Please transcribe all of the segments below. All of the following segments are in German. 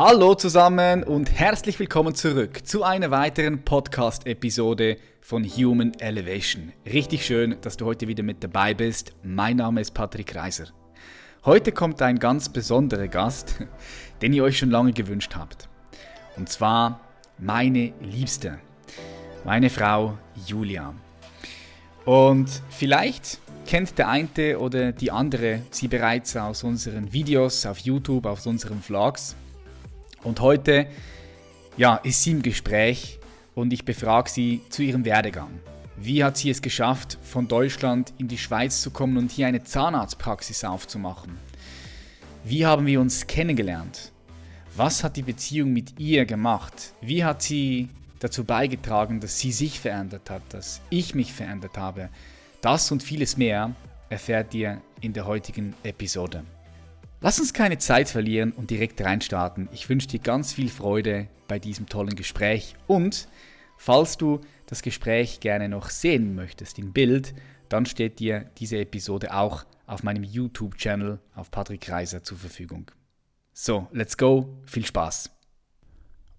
Hallo zusammen und herzlich willkommen zurück zu einer weiteren Podcast-Episode von Human Elevation. Richtig schön, dass du heute wieder mit dabei bist. Mein Name ist Patrick Reiser. Heute kommt ein ganz besonderer Gast, den ihr euch schon lange gewünscht habt. Und zwar meine Liebste, meine Frau Julia. Und vielleicht kennt der eine oder die andere sie bereits aus unseren Videos auf YouTube, aus unseren Vlogs. Und heute ja, ist sie im Gespräch und ich befrage sie zu ihrem Werdegang. Wie hat sie es geschafft, von Deutschland in die Schweiz zu kommen und hier eine Zahnarztpraxis aufzumachen? Wie haben wir uns kennengelernt? Was hat die Beziehung mit ihr gemacht? Wie hat sie dazu beigetragen, dass sie sich verändert hat, dass ich mich verändert habe? Das und vieles mehr erfährt ihr in der heutigen Episode. Lass uns keine Zeit verlieren und direkt reinstarten. Ich wünsche dir ganz viel Freude bei diesem tollen Gespräch und falls du das Gespräch gerne noch sehen möchtest in Bild, dann steht dir diese Episode auch auf meinem YouTube-Channel auf Patrick Reiser zur Verfügung. So, let's go, viel Spaß.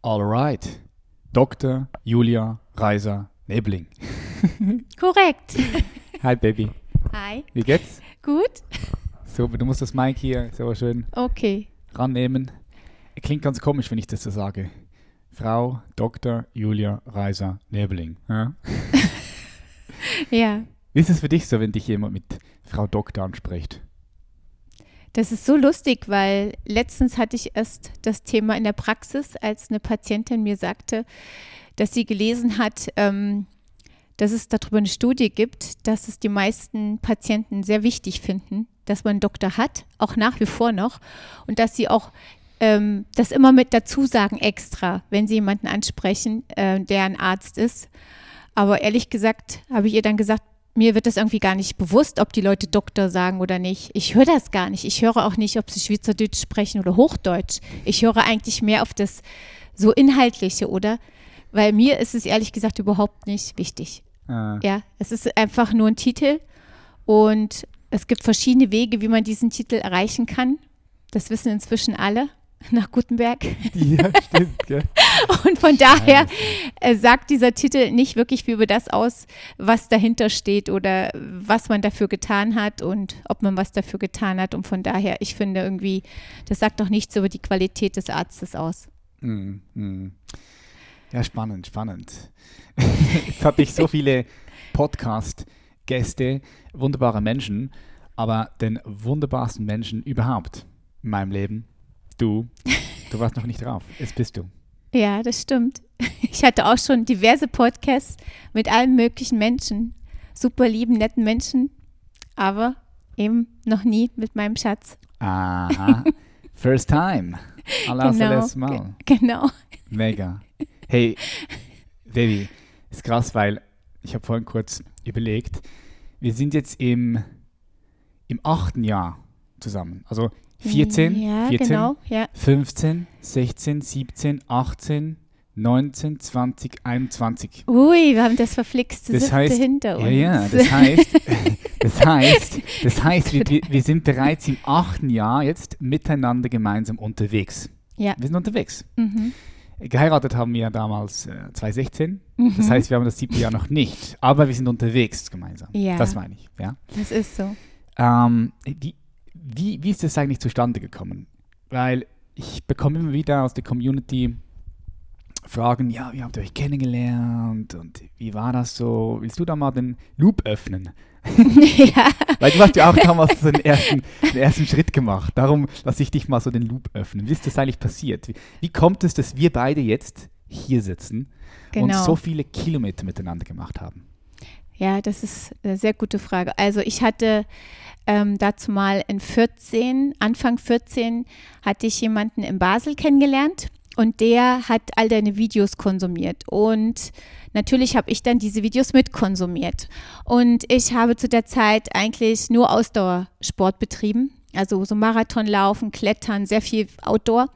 Alright, Dr. Julia Reiser Nebling. Korrekt. Hi Baby. Hi. Wie geht's? Gut? So, du musst das Mic hier so schön Okay. rannehmen. Klingt ganz komisch, wenn ich das so sage. Frau Dr. Julia Reiser Nebling. Ja? Ja. Wie ist es für dich so, wenn dich jemand mit Frau Doktor anspricht? Das ist so lustig, weil letztens hatte ich erst das Thema in der Praxis, als eine Patientin mir sagte, dass sie gelesen hat, ähm, dass es darüber eine Studie gibt, dass es die meisten Patienten sehr wichtig finden, dass man einen Doktor hat, auch nach wie vor noch, und dass sie auch ähm, das immer mit dazu sagen extra, wenn sie jemanden ansprechen, äh, der ein Arzt ist. Aber ehrlich gesagt habe ich ihr dann gesagt, mir wird das irgendwie gar nicht bewusst, ob die Leute Doktor sagen oder nicht. Ich höre das gar nicht. Ich höre auch nicht, ob sie Schweizerdeutsch sprechen oder Hochdeutsch. Ich höre eigentlich mehr auf das so Inhaltliche, oder? Weil mir ist es ehrlich gesagt überhaupt nicht wichtig. Äh, Ja, es ist einfach nur ein Titel und es gibt verschiedene Wege, wie man diesen Titel erreichen kann. Das wissen inzwischen alle nach Gutenberg. ja, stimmt. Gell? Und von daher äh, sagt dieser Titel nicht wirklich viel über das aus, was dahinter steht oder was man dafür getan hat und ob man was dafür getan hat. Und von daher, ich finde irgendwie, das sagt doch nichts über die Qualität des Arztes aus. Mm, mm. Ja, spannend, spannend. Jetzt hatte ich so viele Podcast-Gäste, wunderbare Menschen, aber den wunderbarsten Menschen überhaupt in meinem Leben, du, du warst noch nicht drauf. Jetzt bist du. Ja, das stimmt. Ich hatte auch schon diverse Podcasts mit allen möglichen Menschen, super lieben, netten Menschen, aber eben noch nie mit meinem Schatz. Aha. First time. Allererst Mal. Ge- Genau. Mega. Hey, Baby, ist krass, weil ich habe vorhin kurz überlegt, wir sind jetzt im, im achten Jahr zusammen. Also 14, Ja, 14 genau. Ja. 15, 16, 17, 18, 19, 20, 21. Ui, wir haben das verflixte Das heißt, hinter uns. ja, ja, das heißt, das heißt, das heißt, wir, wir, wir sind bereits im achten Jahr jetzt miteinander gemeinsam unterwegs. Ja. Wir sind unterwegs. Mhm. Geheiratet haben wir damals äh, 2016. Mhm. Das heißt, wir haben das siebte Jahr noch nicht. Aber wir sind unterwegs gemeinsam. Ja. Das meine ich. Ja. Das ist so. Ähm, wie, wie, wie ist das eigentlich zustande gekommen? Weil ich bekomme immer wieder aus der Community Fragen, ja, wie habt ihr euch kennengelernt und wie war das so? Willst du da mal den Loop öffnen? ja. Weil du hast ja auch damals so den ersten, den ersten Schritt gemacht. Darum lasse ich dich mal so den Loop öffnen. Wie ist das eigentlich passiert? Wie, wie kommt es, dass wir beide jetzt hier sitzen und Genau. so viele Kilometer miteinander gemacht haben? Ja, das ist eine sehr gute Frage. Also ich hatte ähm, dazu mal in 14, Anfang 14, hatte ich jemanden in Basel kennengelernt und der hat all deine Videos konsumiert. Und natürlich habe ich dann diese Videos mitkonsumiert. Und ich habe zu der Zeit eigentlich nur Ausdauersport betrieben. Also so Marathonlaufen, Klettern, sehr viel Outdoor.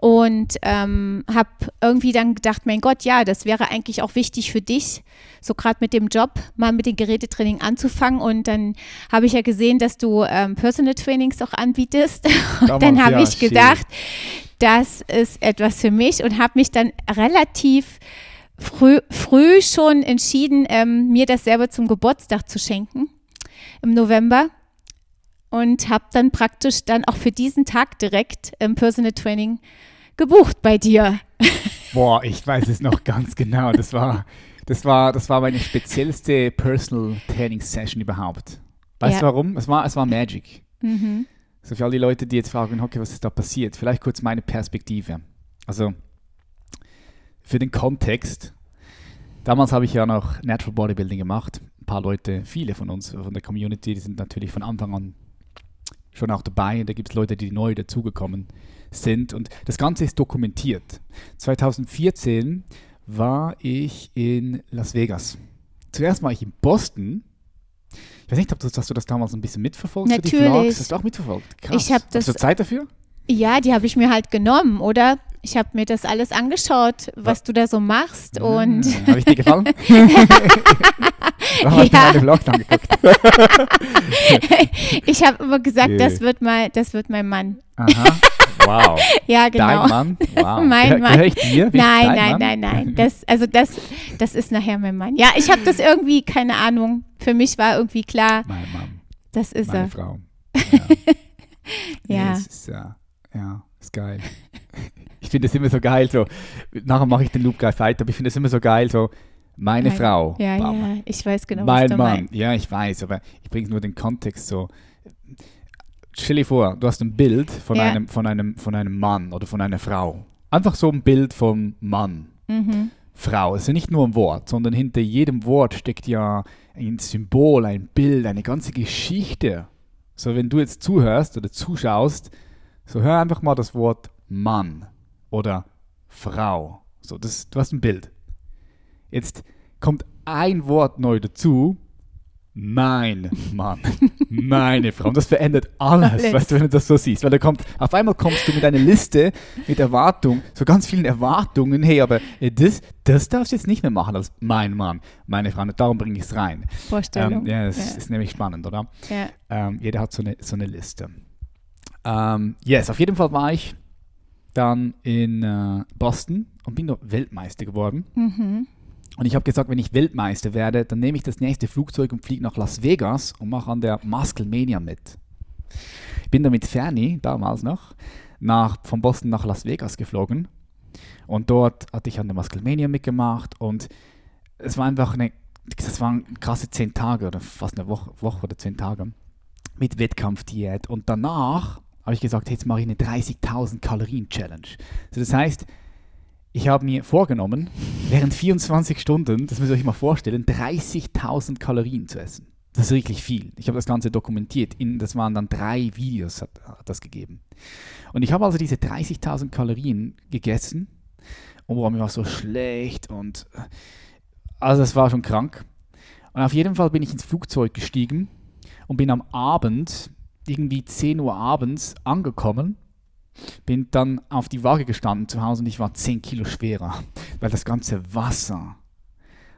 Und ähm, habe irgendwie dann gedacht, mein Gott, ja, das wäre eigentlich auch wichtig für dich, so gerade mit dem Job mal mit dem Gerätetraining anzufangen. Und dann habe ich ja gesehen, dass du ähm, Personal Trainings auch anbietest. Und dann habe ja, ich gedacht, das ist etwas für mich und habe mich dann relativ früh, früh schon entschieden, ähm, mir das selber zum Geburtstag zu schenken im November und habe dann praktisch dann auch für diesen Tag direkt im Personal Training gebucht bei dir? Boah, ich weiß es noch ganz genau. Das war, das war, das war meine speziellste Personal Training Session überhaupt. Weißt ja. du warum? Es war, es war Magic. Mhm. So für all die Leute, die jetzt fragen, okay, was ist da passiert? Vielleicht kurz meine Perspektive. Also für den Kontext. Damals habe ich ja noch Natural Bodybuilding gemacht. Ein paar Leute, viele von uns von der Community, die sind natürlich von Anfang an schon auch dabei. Da gibt es Leute, die neu dazugekommen sind sind. Und das Ganze ist dokumentiert. 2014 war ich in Las Vegas. Zuerst war ich in Boston. Ich weiß nicht, ob du, hast du das damals ein bisschen mitverfolgt? Natürlich. Die Vlogs? Hast du auch mitverfolgt? Krass. Ich das, hast du Zeit dafür? Ja, die habe ich mir halt genommen, oder? Ich habe mir das alles angeschaut, was ja. du da so machst ja, und. Habe ich dir gefallen? Warum ja. du meine Vlogs angeguckt? ich habe immer gesagt, das wird mal, das wird mein Mann. Aha. Wow. ja, genau. Dein Mann? Wow. mein Mann. Gehör ich dir? Bin nein, nein, Mann? nein, nein. Das, also das, das ist nachher mein Mann. Ja, ich habe das irgendwie, keine Ahnung. Für mich war irgendwie klar. Mein Mann. Das ist Meine er. Frau. Ja. ja. Nee, ist, ja. Ja, ist geil. Ich finde es immer so geil, so, nachher mache ich den Loop gleich weiter, aber ich finde es immer so geil, so, meine Nein. Frau. Ja, Bam. ja, ich weiß genau, mein was du Mann. meinst. Ja, ich weiß, aber ich bringe nur den Kontext so stell dir vor, du hast ein Bild von, ja. einem, von, einem, von einem Mann oder von einer Frau. Einfach so ein Bild vom Mann. Mhm. Frau. Es ist ja nicht nur ein Wort, sondern hinter jedem Wort steckt ja ein Symbol, ein Bild, eine ganze Geschichte. So, wenn du jetzt zuhörst oder zuschaust, so hör einfach mal das Wort Mann oder Frau. So, das, du hast ein Bild. Jetzt kommt ein Wort neu dazu mein Mann, meine Frau. Und das verändert alles, alles, weißt du, wenn du das so siehst. Weil da kommt, auf einmal kommst du mit einer Liste mit Erwartungen, so ganz vielen Erwartungen. Hey, aber äh, das, das darfst du jetzt nicht mehr machen als mein Mann, meine Frau. Und darum bringe ich es rein. Vorstellung. Ähm, ja, das ja. ist nämlich spannend, oder? Ja. Ähm, jeder hat so eine, so eine Liste. Ähm, yes, auf jeden Fall war ich dann in äh, Boston und bin dort Weltmeister geworden. Mhm. Und ich habe gesagt, wenn ich Weltmeister werde, dann nehme ich das nächste Flugzeug und fliege nach Las Vegas und mache an der Musclemania mit. Ich bin da mit Fernie, damals noch, nach, von Boston nach Las Vegas geflogen. Und dort hatte ich an der Musclemania mitgemacht und es war einfach eine, das waren krasse zehn Tage oder fast eine Woche, Woche oder zehn Tage mit Wettkampfdiät. Und danach habe ich gesagt, jetzt mache ich eine 30.000 Kalorien Challenge. Also das heißt, ich habe mir vorgenommen, während 24 Stunden, das müsst ihr euch mal vorstellen, 30.000 Kalorien zu essen. Das ist wirklich viel. Ich habe das Ganze dokumentiert. In, das waren dann drei Videos, hat, hat das gegeben. Und ich habe also diese 30.000 Kalorien gegessen und boah, mir war so schlecht und also das war schon krank. Und auf jeden Fall bin ich ins Flugzeug gestiegen und bin am Abend, irgendwie 10 Uhr abends, angekommen bin dann auf die Waage gestanden zu Hause und ich war 10 Kilo schwerer, weil das ganze Wasser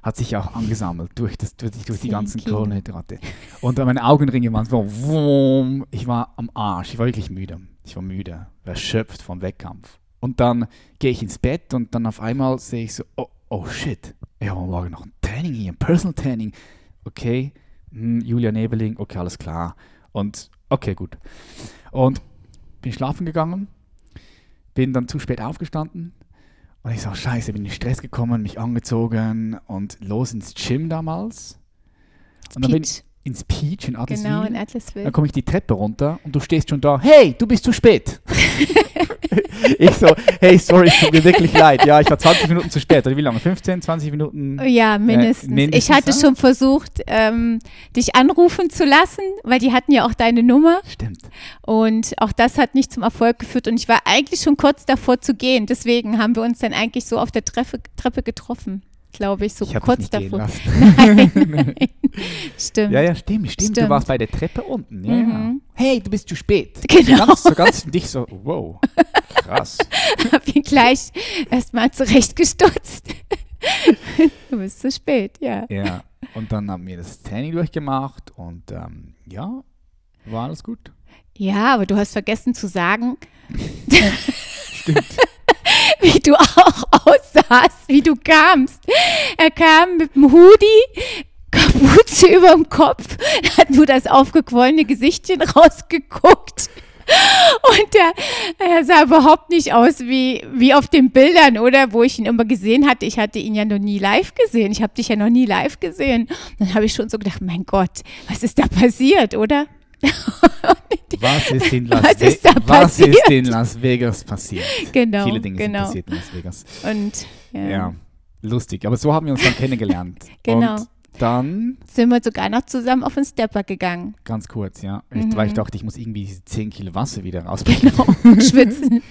hat sich auch angesammelt durch, das, durch, durch die ganzen Kilo. Kohlenhydrate. Und meine Augenringe waren so, wumm, ich war am Arsch, ich war wirklich müde. Ich war müde, erschöpft vom Wettkampf. Und dann gehe ich ins Bett und dann auf einmal sehe ich so, oh, oh shit, ich habe morgen noch ein Training hier, ein Personal Training. Okay, hm, Julia Nebeling, okay, alles klar. Und okay, gut. Und bin schlafen gegangen, bin dann zu spät aufgestanden und ich so, scheiße, bin in Stress gekommen, mich angezogen und los ins Gym damals. Und dann bin ich ins Peach in Adlersville. Genau, in Adlersville. Dann komme ich die Treppe runter und du stehst schon da, hey, du bist zu spät. ich so, hey, sorry, es tut mir wirklich leid. Ja, ich war 20 Minuten zu spät. Oder wie lange? 15, 20 Minuten? Ja, mindestens. Äh, mindestens ich hatte ja? schon versucht, ähm, dich anrufen zu lassen, weil die hatten ja auch deine Nummer. Stimmt. Und auch das hat nicht zum Erfolg geführt. Und ich war eigentlich schon kurz davor zu gehen. Deswegen haben wir uns dann eigentlich so auf der Treppe, Treppe getroffen. Glaube ich, so Ich kurz davor. Nein, nein. Stimmt. Ja, ja, stimmt, stimmt. Du Stimmt. warst bei der Treppe unten. Ja, ja. Mhm. Hey, du bist zu spät. Genau. Ganz, so ganz dich so, wow, krass. Hab ihn gleich erstmal zurechtgestutzt. du bist zu spät, ja. Ja, und dann haben wir das Training durchgemacht und ähm, ja, war alles gut. Ja, aber du hast vergessen zu sagen, Stimmt. wie du auch aussahst, wie du kamst. Er kam mit dem Hoodie, Kapuze über dem Kopf, hat nur das aufgequollene Gesichtchen rausgeguckt. Und er, er sah überhaupt nicht aus wie, wie auf den Bildern, oder? Wo ich ihn immer gesehen hatte. Ich hatte ihn ja noch nie live gesehen. Ich habe dich ja noch nie live gesehen. Dann habe ich schon so gedacht, mein Gott, was ist da passiert, oder? Was ist in Las, Was Ve- ist was ist in Las Vegas passiert? Genau, Viele Dinge genau. sind passiert in Las Vegas. Und ja, Ja. lustig. Aber so haben wir uns dann kennengelernt. Genau. Und dann, sind wir sogar noch zusammen auf den Stepper gegangen. ganz kurz, ja, ich, Mhm. weil ich dachte, ich muss irgendwie diese 10 Kilo Wasser wieder rausbringen. Schwitzen.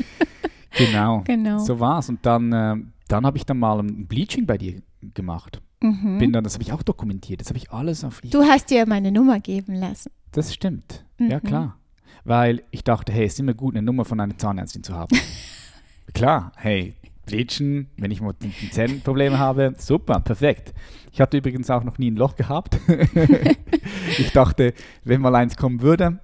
Genau. Genau. So war's. Und dann, ähm, dann habe ich dann mal ein Bleaching bei dir gemacht. Mhm. Bin dann, das habe ich auch dokumentiert. Das habe ich alles auf. Du hast dir meine Nummer geben lassen. Das stimmt. Ja, Mhm. klar. Weil ich dachte, hey, es ist immer gut, eine Nummer von einer Zahnärztin zu haben. klar, hey, Bleachen, wenn ich mal Zähnenprobleme habe, super, perfekt. Ich hatte übrigens auch noch nie ein Loch gehabt. ich dachte, wenn mal eins kommen würde,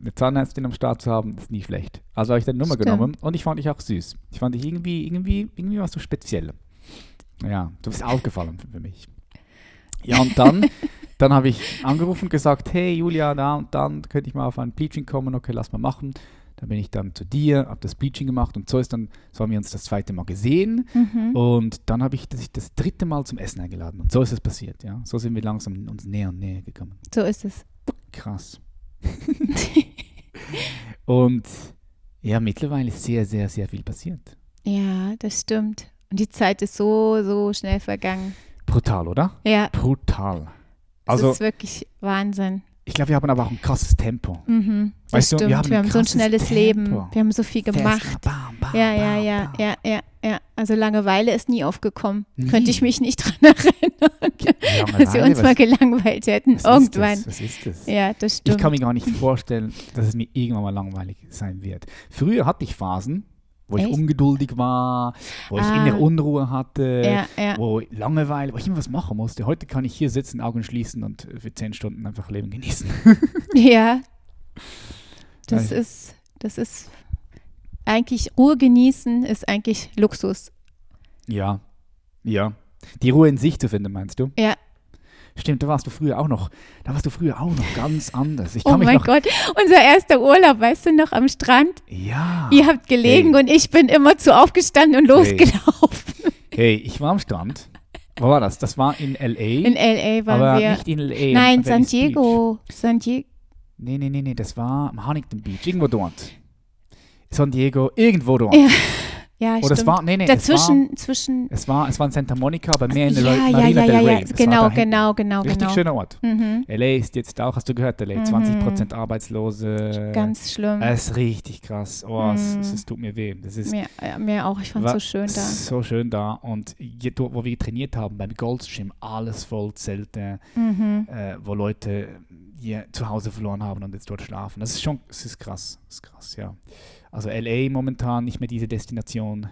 eine Zahnärztin am Start zu haben, ist nie schlecht. Also habe ich deine Nummer Stimmt. genommen und ich fand dich auch süß. Ich fand dich irgendwie, irgendwie, irgendwie was so speziell. Ja, du bist aufgefallen für mich. Ja, und dann, dann habe ich angerufen und gesagt, hey Julia, da und dann könnte ich mal auf ein Bleaching kommen, okay, lass mal machen. Dann bin ich dann zu dir, habe das Bleaching gemacht und so ist dann, so haben wir uns das zweite Mal gesehen Mhm. und dann habe ich das, das dritte Mal zum Essen eingeladen und so ist es passiert, ja. So sind wir langsam uns näher und näher gekommen. So ist es. Krass. und ja, mittlerweile ist sehr, sehr, sehr viel passiert. Ja, das stimmt. Und die Zeit ist so, so schnell vergangen. Brutal, oder? Ja, Brutal. Das Also, ist wirklich Wahnsinn. ich glaube, wir haben aber auch ein krasses Tempo. Mhm, das Weißt du, wir stimmt. haben wir haben so ein schnelles Tempo. Leben. Wir haben so viel gemacht. Fest, bam, bam, Ja, ja, bam, ja, ja, ja, ja. Also Langeweile ist nie aufgekommen. Nie. Könnte ich mich nicht dran erinnern, dass wir uns mal gelangweilt hätten. was ist Irgendwann. Das? Was ist das? Ja, das Ich stimmt. kann mir gar nicht vorstellen, dass es mir irgendwann mal langweilig sein wird. Früher hatte ich Phasen, wo ich Echt? ungeduldig war, wo ich Ah. innere Unruhe hatte, ja, ja. wo ich Langeweile, wo ich immer was machen musste. Heute kann ich hier sitzen, Augen schließen und für zehn Stunden einfach Leben genießen. Ja, das Ja. ist, das ist eigentlich Ruhe genießen ist eigentlich Luxus. ja, ja. Die Ruhe in sich zu finden, meinst du? Ja. Stimmt, da warst du früher auch noch, da warst du früher auch noch ganz anders. Oh mein Gott, unser erster Urlaub, weißt du noch, am Strand? ja. Ihr habt gelegen Hey. und ich bin immer zu aufgestanden und losgelaufen. Hey, ich war am Strand. Wo war das? Das war in L.A. In L.A. waren aber wir. nicht in L.A. Nein, in San. Diego. San Diego. Nee, nee, nee, nee, das war am Huntington Beach, irgendwo dort. San Diego, irgendwo dort. Ja, Ja, Oder es stimmt. war, nee, nee, Dazwischen, zwischen. es war, es war, es war in Santa Monica, aber mehr in der Ja, ja, Marina ja, del ja, Rey. ja. Genau, genau, genau, Richtig genau. schöner Ort. Mhm. L.A. ist jetzt auch, hast du gehört, L.A., Mhm. 20% Arbeitslose. Ganz schlimm. Es ist richtig krass. Oh, es, Mhm. es, es tut mir weh. Das ist Mir, mir auch. Ich fand es so schön da. so schön da. Und je, dort, wo wir trainiert haben, beim Goldschirm, alles voll Zelte, Mhm. äh, wo Leute ihr zu Hause verloren haben und jetzt dort schlafen. Das ist schon, das ist krass. Das ist krass, ja. Also LA momentan nicht mehr diese Destination,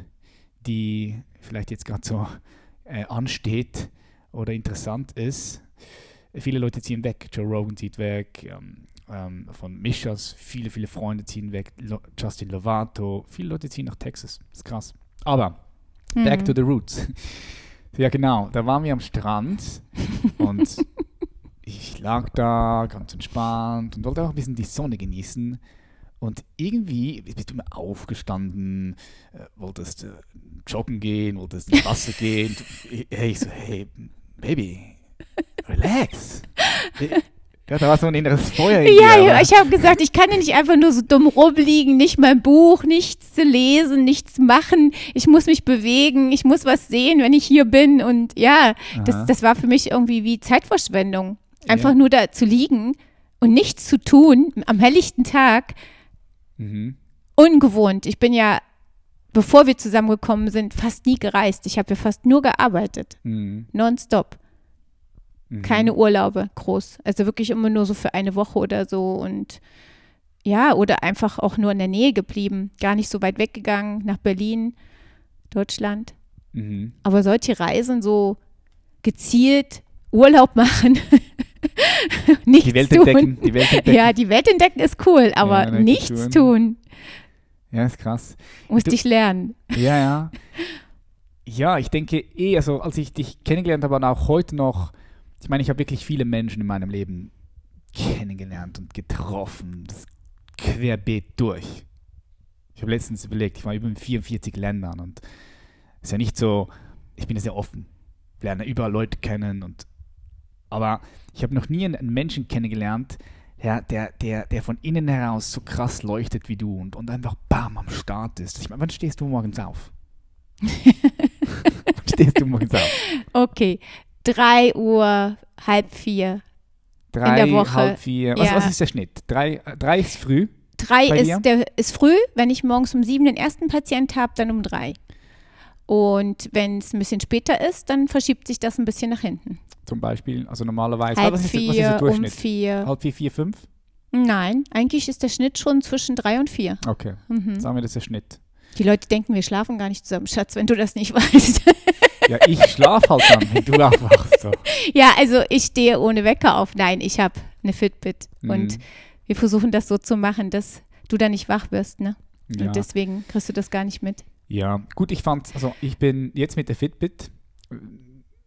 die vielleicht jetzt gerade so äh, ansteht oder interessant ist. Viele Leute ziehen weg. Joe Rogan zieht weg. Ähm, ähm, von Mischas, viele, viele Freunde ziehen weg. Lo Justin Lovato, viele Leute ziehen nach Texas. Das ist krass. Aber Back Mhm. to the roots. Ja, genau. Da waren wir am Strand und ich lag da ganz entspannt und wollte auch ein bisschen die Sonne genießen. Und irgendwie bist du mir aufgestanden, äh, wolltest äh, joggen gehen, wolltest ins Wasser gehen. Du- Hey, ich so, hey, Baby, relax. Ja, da war so ein inneres Feuer in Ja, dir. ich habe gesagt, ich kann ja nicht einfach nur so dumm rumliegen, nicht mein Buch, nichts zu lesen, nichts machen. Ich muss mich bewegen, ich muss was sehen, wenn ich hier bin. Und ja, Aha. das, das war für mich irgendwie wie Zeitverschwendung. Einfach Ja. nur da zu liegen und nichts zu tun am helllichten Tag. Mhm. Ungewohnt. Ich bin ja bevor wir zusammengekommen sind, fast nie gereist. Ich habe ja fast nur gearbeitet, Mhm. nonstop. Mhm. Keine Urlaube groß. Also wirklich immer nur so für eine Woche oder so und ja, oder einfach auch nur in der Nähe geblieben. Gar nicht so weit weggegangen nach Berlin, Deutschland. Mhm. Aber solche Reisen so gezielt Urlaub machen, nichts Die Welt tun. entdecken, die Welt entdecken. Ja, die Welt entdecken ist cool, aber Ja, nichts tun. Ja, ist krass. Musste Du- ich lernen. Ja, ja. Ja, ich denke eh, also als ich dich kennengelernt habe und auch heute noch, ich meine, ich habe wirklich viele Menschen in meinem Leben kennengelernt und getroffen, das querbeet durch. Ich habe letztens überlegt, ich war über in 44 Ländern und es ist ja nicht so, ich bin ja sehr offen, lerne überall Leute kennen und aber ich habe noch nie einen, Menschen kennengelernt, der, der, der, der von innen heraus so krass leuchtet wie du und, und einfach bam am Start ist. Ich meine, wann stehst du morgens auf? wann stehst du morgens auf? Okay, drei Uhr, halb vier. Drei, der Woche. halb vier. Was, Ja. was ist der Schnitt? Drei, drei ist früh. Drei ist, der, ist früh. Wenn ich morgens um sieben den ersten Patient habe, dann um drei. Und wenn es ein bisschen später ist, dann verschiebt sich das ein bisschen nach hinten. Zum Beispiel, also normalerweise. Halb was, ist, der- was ist vier, der um Durchschnitt? vier. Halb vier, vier, fünf? Nein, eigentlich ist der Schnitt schon zwischen drei und vier. Okay, Mhm. sagen wir, das ist der Schnitt. Die Leute denken, wir schlafen gar nicht zusammen, Schatz, wenn du das nicht weißt. Ja, ich schlaf halt dann, wenn du aufwachst. So. ja, also ich stehe ohne Wecker auf. Nein, ich habe eine Fitbit. Und Mhm. wir versuchen das so zu machen, dass du da nicht wach wirst. Ne? Ja. Und deswegen kriegst du das gar nicht mit. Ja, gut, ich fand, also ich bin jetzt mit der Fitbit, äh,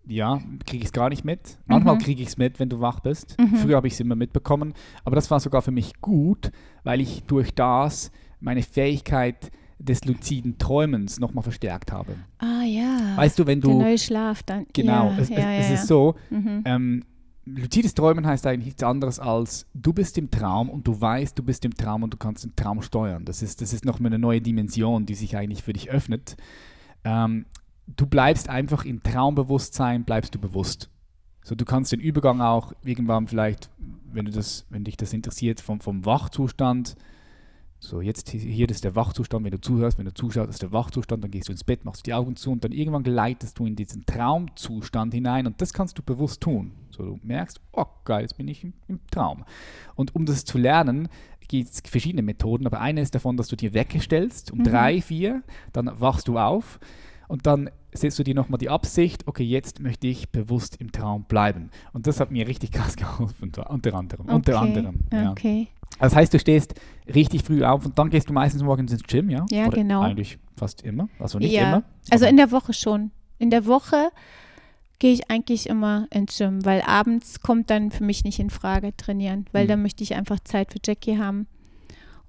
ja, kriege ich es gar nicht mit. Manchmal Mhm. kriege ich es mit, wenn du wach bist. Mhm. Früher habe ich es immer mitbekommen, aber das war sogar für mich gut, weil ich durch das meine Fähigkeit des luziden Träumens nochmal verstärkt habe. Ah ja. Weißt du, wenn der du, neue Schlaf dann. genau, ja, es, ja, es, es ja. ist so, Mhm. ähm, luzides Träumen heißt eigentlich nichts anderes als, du bist im Traum und du weißt, du bist im Traum und du kannst den Traum steuern. Das ist, das ist nochmal eine neue Dimension, die sich eigentlich für dich öffnet. Ähm, du bleibst einfach im Traumbewusstsein, bleibst du bewusst. So, du kannst den Übergang auch irgendwann vielleicht, wenn du das, wenn dich das interessiert, vom, vom Wachzustand, so jetzt hier- hier ist der Wachzustand, wenn du zuhörst, wenn du zuschaust, ist der Wachzustand, dann gehst du ins Bett, machst die Augen zu und dann irgendwann gleitest du in diesen Traumzustand hinein und das kannst du bewusst tun. So, du merkst, oh geil, jetzt bin ich im, im Traum. Und um das zu lernen, gibt es verschiedene Methoden, aber eine ist davon, dass du dir Wecker stellst um Mhm. drei, vier, dann wachst du auf und dann setzt du dir nochmal die Absicht, okay, jetzt möchte ich bewusst im Traum bleiben. Und das hat mir richtig krass geholfen, unter unter anderem. Unter Okay, anderem ja. Okay. Das heißt, du stehst richtig früh auf und dann gehst du meistens morgens ins Gym, ja? Ja, Oder genau. Eigentlich fast immer, also nicht ja. immer. Also in der Woche schon. In der Woche gehe ich eigentlich immer ins Gym, weil abends kommt dann für mich nicht in Frage trainieren, weil Mhm. dann möchte ich einfach Zeit für Jackie haben.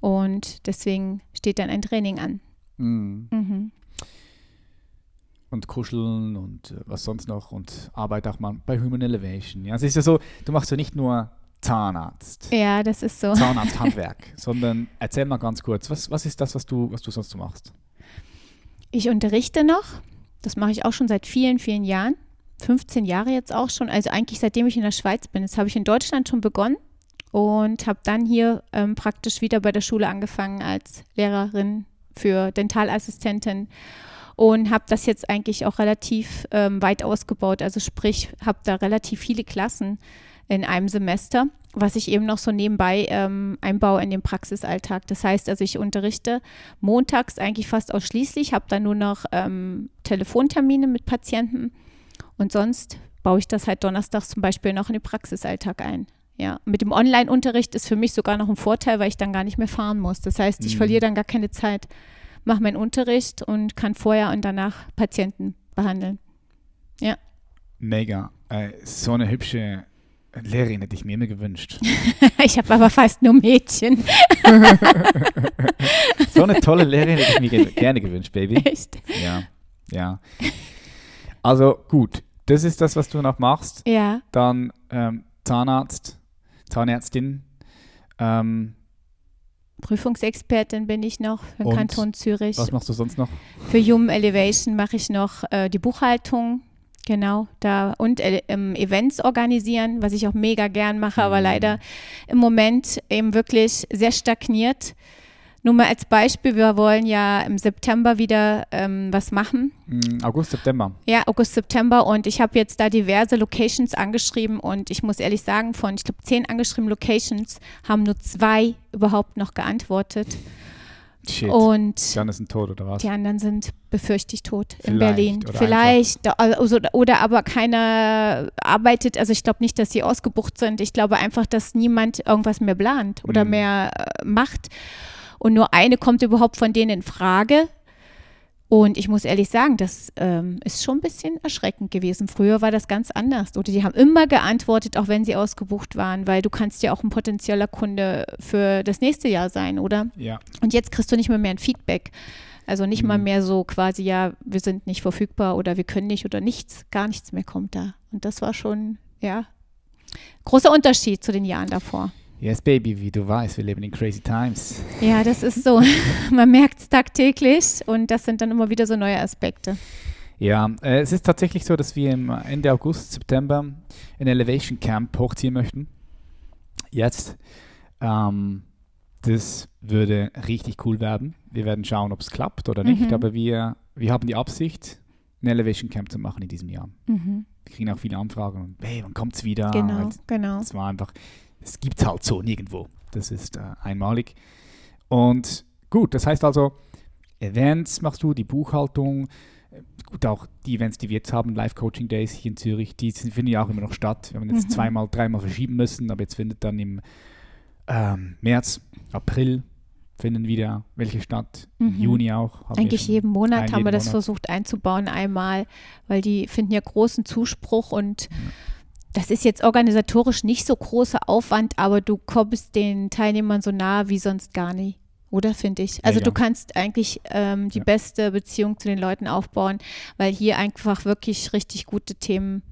Und deswegen steht dann ein Training an. Mhm. Mhm. Und kuscheln und äh, was sonst noch und Arbeit auch mal bei Human Elevation. Ja, es ist ja so, du machst ja nicht nur Zahnarzt, Ja, das ist so. Zahnarzthandwerk, sondern erzähl mal ganz kurz, was, was ist das, was du, was du sonst so machst? Ich unterrichte noch. Das mache ich auch schon seit vielen, vielen Jahren. 15 Jahre jetzt auch schon. Also eigentlich seitdem ich in der Schweiz bin. Das habe ich in Deutschland schon begonnen und habe dann hier ähm, praktisch wieder bei der Schule angefangen als Lehrerin für Dentalassistentin und habe das jetzt eigentlich auch relativ ähm, weit ausgebaut. Also sprich, habe da relativ viele Klassen in einem Semester, was ich eben noch so nebenbei ähm, einbaue in den Praxisalltag. Das heißt, also ich unterrichte montags eigentlich fast ausschließlich, habe dann nur noch ähm, Telefontermine mit Patienten und sonst baue ich das halt donnerstags zum Beispiel noch in den Praxisalltag ein. Ja, mit dem Online-Unterricht ist für mich sogar noch ein Vorteil, weil ich dann gar nicht mehr fahren muss. Das heißt, ich Mhm. verliere dann gar keine Zeit, mache meinen Unterricht und kann vorher und danach Patienten behandeln. Mega. Äh, so eine hübsche Lehrerin hätte ich mir immer gewünscht. ich habe aber fast nur Mädchen. So eine tolle Lehrerin hätte ich mir ge gerne gewünscht, Baby. Echt? Ja, ja. Also gut, das ist das, was du noch machst. Ja. Dann ähm, Zahnarzt, Zahnärztin. Ähm, Prüfungsexpertin bin ich noch für den Kanton Zürich. was machst du sonst noch? Für Human Elevation mache ich noch äh, die Buchhaltung, genau, da und äh, ähm, Events organisieren, was ich auch mega gern mache, aber Mhm. leider im Moment eben wirklich sehr stagniert. Nur mal als Beispiel, wir wollen ja im September wieder ähm, was machen. Mm, August, September. Ja, August, September. Und ich habe jetzt da diverse Locations angeschrieben. Und ich muss ehrlich sagen, von, ich glaube, zehn angeschriebenen Locations haben nur zwei überhaupt noch geantwortet. Shit. Und die anderen sind tot, oder was? die anderen sind befürchtet tot in Vielleicht, Berlin. oder Vielleicht. Also, oder aber keiner arbeitet. Also ich glaube nicht, dass sie ausgebucht sind. Ich glaube einfach, dass niemand irgendwas mehr plant oder Mhm. mehr äh, macht. Und nur eine kommt überhaupt von denen in Frage. Und ich muss ehrlich sagen, das ähm, ist schon ein bisschen erschreckend gewesen. Früher war das ganz anders. Oder die haben immer geantwortet, auch wenn sie ausgebucht waren, weil du kannst ja auch ein potenzieller Kunde für das nächste Jahr sein, oder? Ja. Und jetzt kriegst du nicht mehr mehr ein Feedback. Also nicht mal Mhm. mehr so quasi, ja, wir sind nicht verfügbar oder wir können nicht oder nichts, gar nichts mehr kommt da. Und das war schon, ja, großer Unterschied zu den Jahren davor. Yes, Baby, wie du weißt, wir leben in crazy times. Ja, das ist so. Man merkt es tagtäglich und das sind dann immer wieder so neue Aspekte. Ja, äh, es ist tatsächlich so, dass wir im Ende August, September ein Elevation Camp hochziehen möchten. Jetzt. Ähm, das würde richtig cool werden. Wir werden schauen, ob es klappt oder nicht, Mhm. aber wir, wir haben die Absicht, ein Elevation Camp zu machen in diesem Jahr. Mhm. Wir kriegen auch viele Anfragen und hey, wann kommt es wieder? Genau, Weil genau. Es war einfach, es gibt halt so nirgendwo. Das ist äh, einmalig. Und gut, das heißt also, Events machst du, die Buchhaltung, äh, gut, auch die Events, die wir jetzt haben, Live-Coaching-Days hier in Zürich, die finden ja auch immer noch statt. Wir haben jetzt Mhm. zweimal, dreimal verschieben müssen, aber jetzt findet dann im ähm, März, April finden wieder welche statt, im Mhm. Juni auch. wir Eigentlich jeden Monat einen haben wir jeden das Monat. versucht einzubauen einmal, weil die finden ja großen Zuspruch und das ist jetzt organisatorisch nicht so großer Aufwand, aber du kommst den Teilnehmern so nah wie sonst gar nie. Oder finde ich? Also Mega. du kannst eigentlich ähm, die Ja. beste Beziehung zu den Leuten aufbauen, weil hier einfach wirklich richtig gute Themen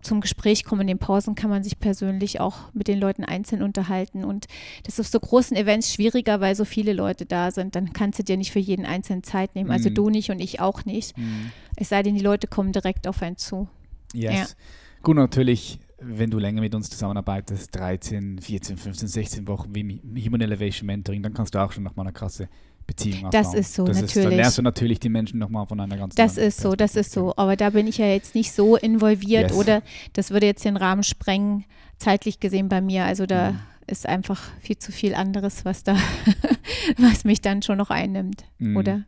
zum Gespräch kommen. In den Pausen kann man sich persönlich auch mit den Leuten einzeln unterhalten. Und das ist auf so großen Events schwieriger, weil so viele Leute da sind. Dann kannst du dir nicht für jeden einzelnen Zeit nehmen. Also Mhm. du nicht und ich auch nicht. Mhm. Es sei denn, die Leute kommen direkt auf einen zu. Yes. Ja. Gut, natürlich, wenn du länger mit uns zusammenarbeitest, 13, 14, 15, 16 Wochen wie Human Elevation Mentoring, dann kannst du auch schon nochmal eine krasse Beziehung Das aufbauen. ist so, das Ist, dann natürlich. lernst du natürlich die Menschen nochmal von einer ganz Das ist so, das ist so. Aber da bin ich ja jetzt nicht so involviert Yes. oder das würde jetzt den Rahmen sprengen, zeitlich gesehen bei mir. Also da Mhm. ist einfach viel zu viel anderes, was da, was mich dann schon noch einnimmt. Mhm. oder?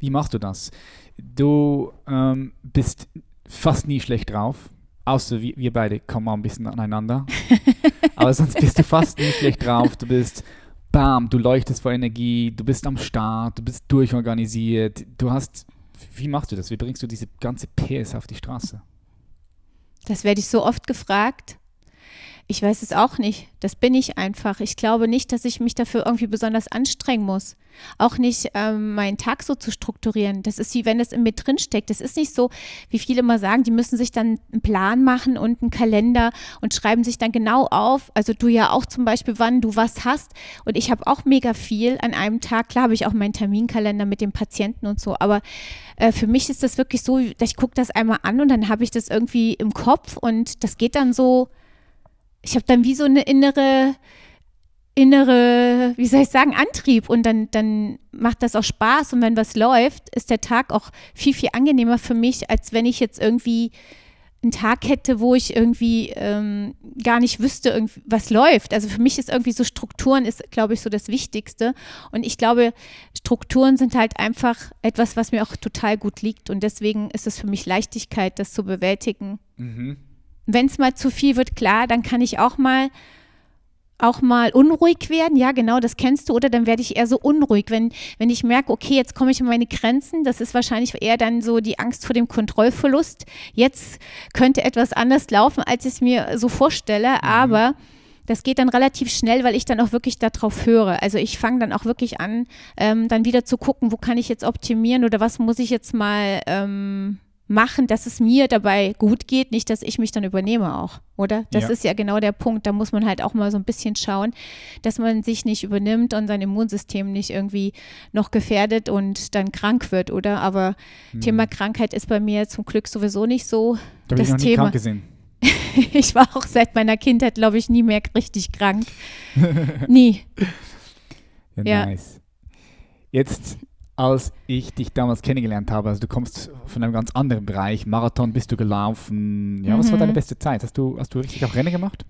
Wie machst du das? Du ähm, bist fast nie schlecht drauf, außer wir, wir beide kommen mal ein bisschen aneinander. Aber sonst bist du fast nie schlecht drauf. Du bist, bam, du leuchtest vor Energie, du bist am Start, du bist durchorganisiert. Du hast, wie machst du das? Wie bringst du diese ganze PS auf die Straße? Das werde ich so oft gefragt. Ich weiß es auch nicht. Das bin ich einfach. Ich glaube nicht, dass ich mich dafür irgendwie besonders anstrengen muss. Auch nicht ähm, meinen Tag so zu strukturieren. Das ist wie wenn es in mir drinsteckt. Das ist nicht so, wie viele immer sagen, die müssen sich dann einen Plan machen und einen Kalender und schreiben sich dann genau auf. Also du ja auch zum Beispiel, wann du was hast. Und ich habe auch mega viel an einem Tag. Klar habe ich auch meinen Terminkalender mit dem Patienten und so. Aber äh, für mich ist das wirklich so, ich gucke das einmal an und dann habe ich das irgendwie im Kopf und das geht dann so, ich habe dann wie so eine innere, innere, wie soll ich sagen, Antrieb und dann, dann macht das auch Spaß und wenn was läuft, ist der Tag auch viel, viel angenehmer für mich, als wenn ich jetzt irgendwie einen Tag hätte, wo ich irgendwie ähm, gar nicht wüsste, was läuft. Also für mich ist irgendwie so Strukturen ist, glaube ich, so das Wichtigste. Und ich glaube, Strukturen sind halt einfach etwas, was mir auch total gut liegt. Und deswegen ist es für mich Leichtigkeit, das zu bewältigen. Mhm. Wenn es mal zu viel wird, klar, dann kann ich auch mal auch mal unruhig werden, ja genau, das kennst du, oder dann werde ich eher so unruhig, wenn, wenn ich merke, okay, jetzt komme ich an meine Grenzen, das ist wahrscheinlich eher dann so die Angst vor dem Kontrollverlust. Jetzt könnte etwas anders laufen, als ich es mir so vorstelle, aber das geht dann relativ schnell, weil ich dann auch wirklich darauf höre. Also ich fange dann auch wirklich an, ähm, dann wieder zu gucken, wo kann ich jetzt optimieren oder was muss ich jetzt mal ähm, machen, dass es mir dabei gut geht, nicht, dass ich mich dann übernehme auch, oder? Das Ja. ist ja genau der Punkt. Da muss man halt auch mal so ein bisschen schauen, dass man sich nicht übernimmt und sein Immunsystem nicht irgendwie noch gefährdet und dann krank wird, oder? Aber Thema Krankheit ist bei mir zum Glück sowieso nicht so. Da habe ich Das noch nie Thema. krank gesehen. Ich war auch seit meiner Kindheit, glaube ich, nie mehr richtig krank. nie. Ja. Nice. Jetzt, als ich dich damals kennengelernt habe, also du kommst von einem ganz anderen Bereich, Marathon bist du gelaufen. Ja, was war Mhm. deine beste Zeit? Hast du, hast du richtig auch Rennen gemacht?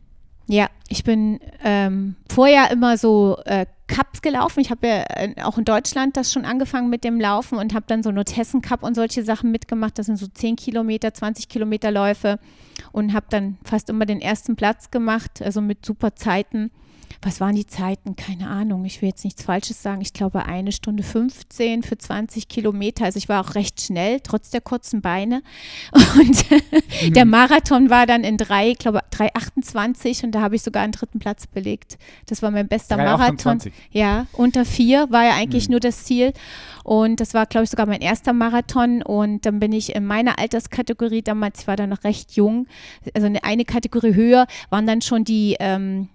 Ja, ich bin ähm, vorher immer so äh, Cups gelaufen. Ich habe ja äh, auch in Deutschland das schon angefangen mit dem Laufen und habe dann so Nordhessen Cup und solche Sachen mitgemacht. Das sind so 10 Kilometer, 20 Kilometer Läufe und habe dann fast immer den ersten Platz gemacht, also mit super Zeiten. Was waren die Zeiten? Keine Ahnung. Ich will jetzt nichts Falsches sagen. Ich glaube eine Stunde 15 für 20 Kilometer. Also ich war auch recht schnell, trotz der kurzen Beine. Und der Marathon war dann in drei, ich glaube 3,28 und da habe ich sogar einen dritten Platz belegt. Das war mein bester Marathon. 3,28. Ja, unter vier war ja eigentlich Mhm. nur das Ziel. Und das war, glaube ich, sogar mein erster Marathon. Und dann bin ich in meiner Alterskategorie damals, ich war da noch recht jung, also eine, eine Kategorie höher, waren dann schon die ähm,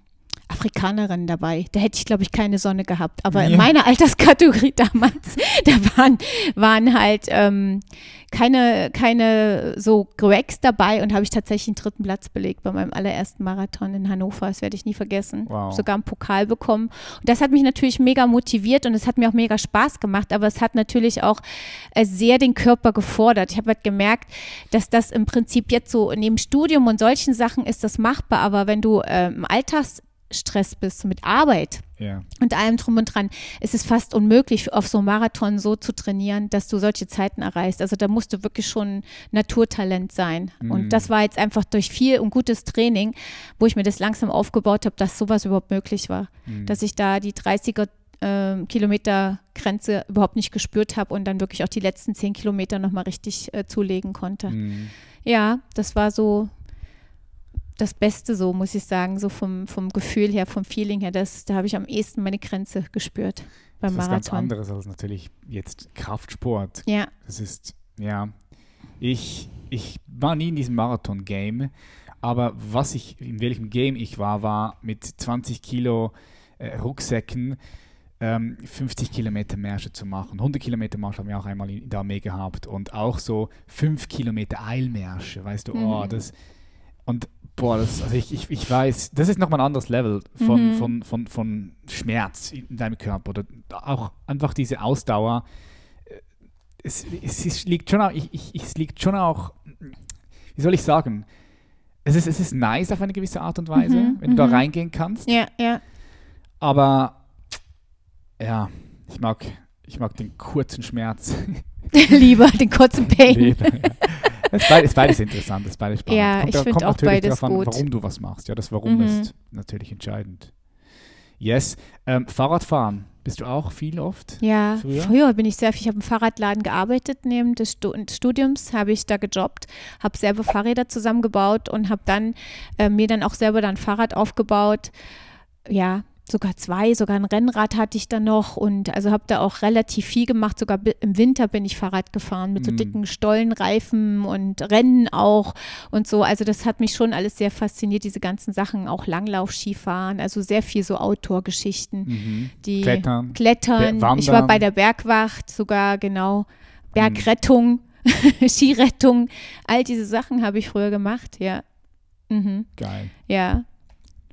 Afrikanerinnen dabei. Da hätte ich, glaube ich, keine Sonne gehabt. Aber in Ja. meiner Alterskategorie damals, da waren, waren halt ähm, keine, keine so Gregs dabei und habe ich tatsächlich einen dritten Platz belegt bei meinem allerersten Marathon in Hannover. Das werde ich nie vergessen. Wow. Sogar einen Pokal bekommen. Und das hat mich natürlich mega motiviert und es hat mir auch mega Spaß gemacht, aber es hat natürlich auch äh, sehr den Körper gefordert. Ich habe halt gemerkt, dass das im Prinzip jetzt so neben Studium und solchen Sachen ist das machbar, aber wenn du äh, im Alltagsstress bist mit Arbeit, Ja. und allem drum und dran, ist es fast unmöglich, auf so einem Marathon so zu trainieren, dass du solche Zeiten erreichst. Also da musst du wirklich schon Naturtalent sein. Mhm. Und das war jetzt einfach durch viel und gutes Training, wo ich mir das langsam aufgebaut habe, dass sowas überhaupt möglich war. Mhm. Dass ich da die 30er ähm, Kilometer Grenze überhaupt nicht gespürt habe und dann wirklich auch die letzten 10 Kilometer nochmal richtig äh, zulegen konnte. Mhm. Ja, das war so das Beste so, muss ich sagen, so vom, vom Gefühl her, vom Feeling her. Das, da habe ich am ehesten meine Grenze gespürt Das beim ist was ganz Marathon. anderes als natürlich jetzt Kraftsport. Ja, Das ist, ja, ich, ich war nie in diesem Marathon-Game, aber was ich, in welchem Game ich war, war mit 20 Kilo äh, Rucksäcken ähm, 50 Kilometer Märsche zu machen. 100 Kilometer Marsch haben wir auch einmal in der Armee gehabt und auch so 5 Kilometer Eilmärsche, weißt du, oh, Mhm. das, und boah, das, also ich, ich, ich weiß, das ist nochmal ein anderes Level von, Mhm. von, von, von Schmerz in deinem Körper oder auch einfach diese Ausdauer. Äh, Es, es, ist, liegt schon auch, ich, ich, es liegt schon auch, wie soll ich sagen, es ist, es ist nice auf eine gewisse Art und Weise, Mhm, wenn du da mhm. reingehen kannst, ja, ja. aber ja, ich mag, ich mag den kurzen Schmerz. Lieber den kurzen Pain. lieber, ja. Ist beides, ist beides interessant, es ist beides spannend. Ja, ich da- find auch beides an, gut. warum du was machst. Ja, das Warum Mhm. ist natürlich entscheidend. Yes. Ähm, Fahrradfahren, bist du auch viel oft? Ja, Früher? früher, bin ich sehr viel, ich habe im Fahrradladen gearbeitet, neben des Stu Studiums habe ich da gejobbt, habe selber Fahrräder zusammengebaut und habe dann äh, mir dann auch selber dann ein Fahrrad aufgebaut. Ja, sogar zwei, sogar ein Rennrad hatte ich dann noch und also habe da auch relativ viel gemacht. Sogar im Winter bin ich Fahrrad gefahren mit so Mm. dicken Stollenreifen und Rennen auch und so. Also das hat mich schon alles sehr fasziniert, diese ganzen Sachen, auch Langlauf-Skifahren, also sehr viel so Outdoor-Geschichten Mhm. die Klettern. Klettern. Be- Ich war bei Wandern. der Bergwacht, sogar genau. Bergrettung, Skirettung, all diese Sachen habe ich früher gemacht, ja. Mhm. Geil. Ja.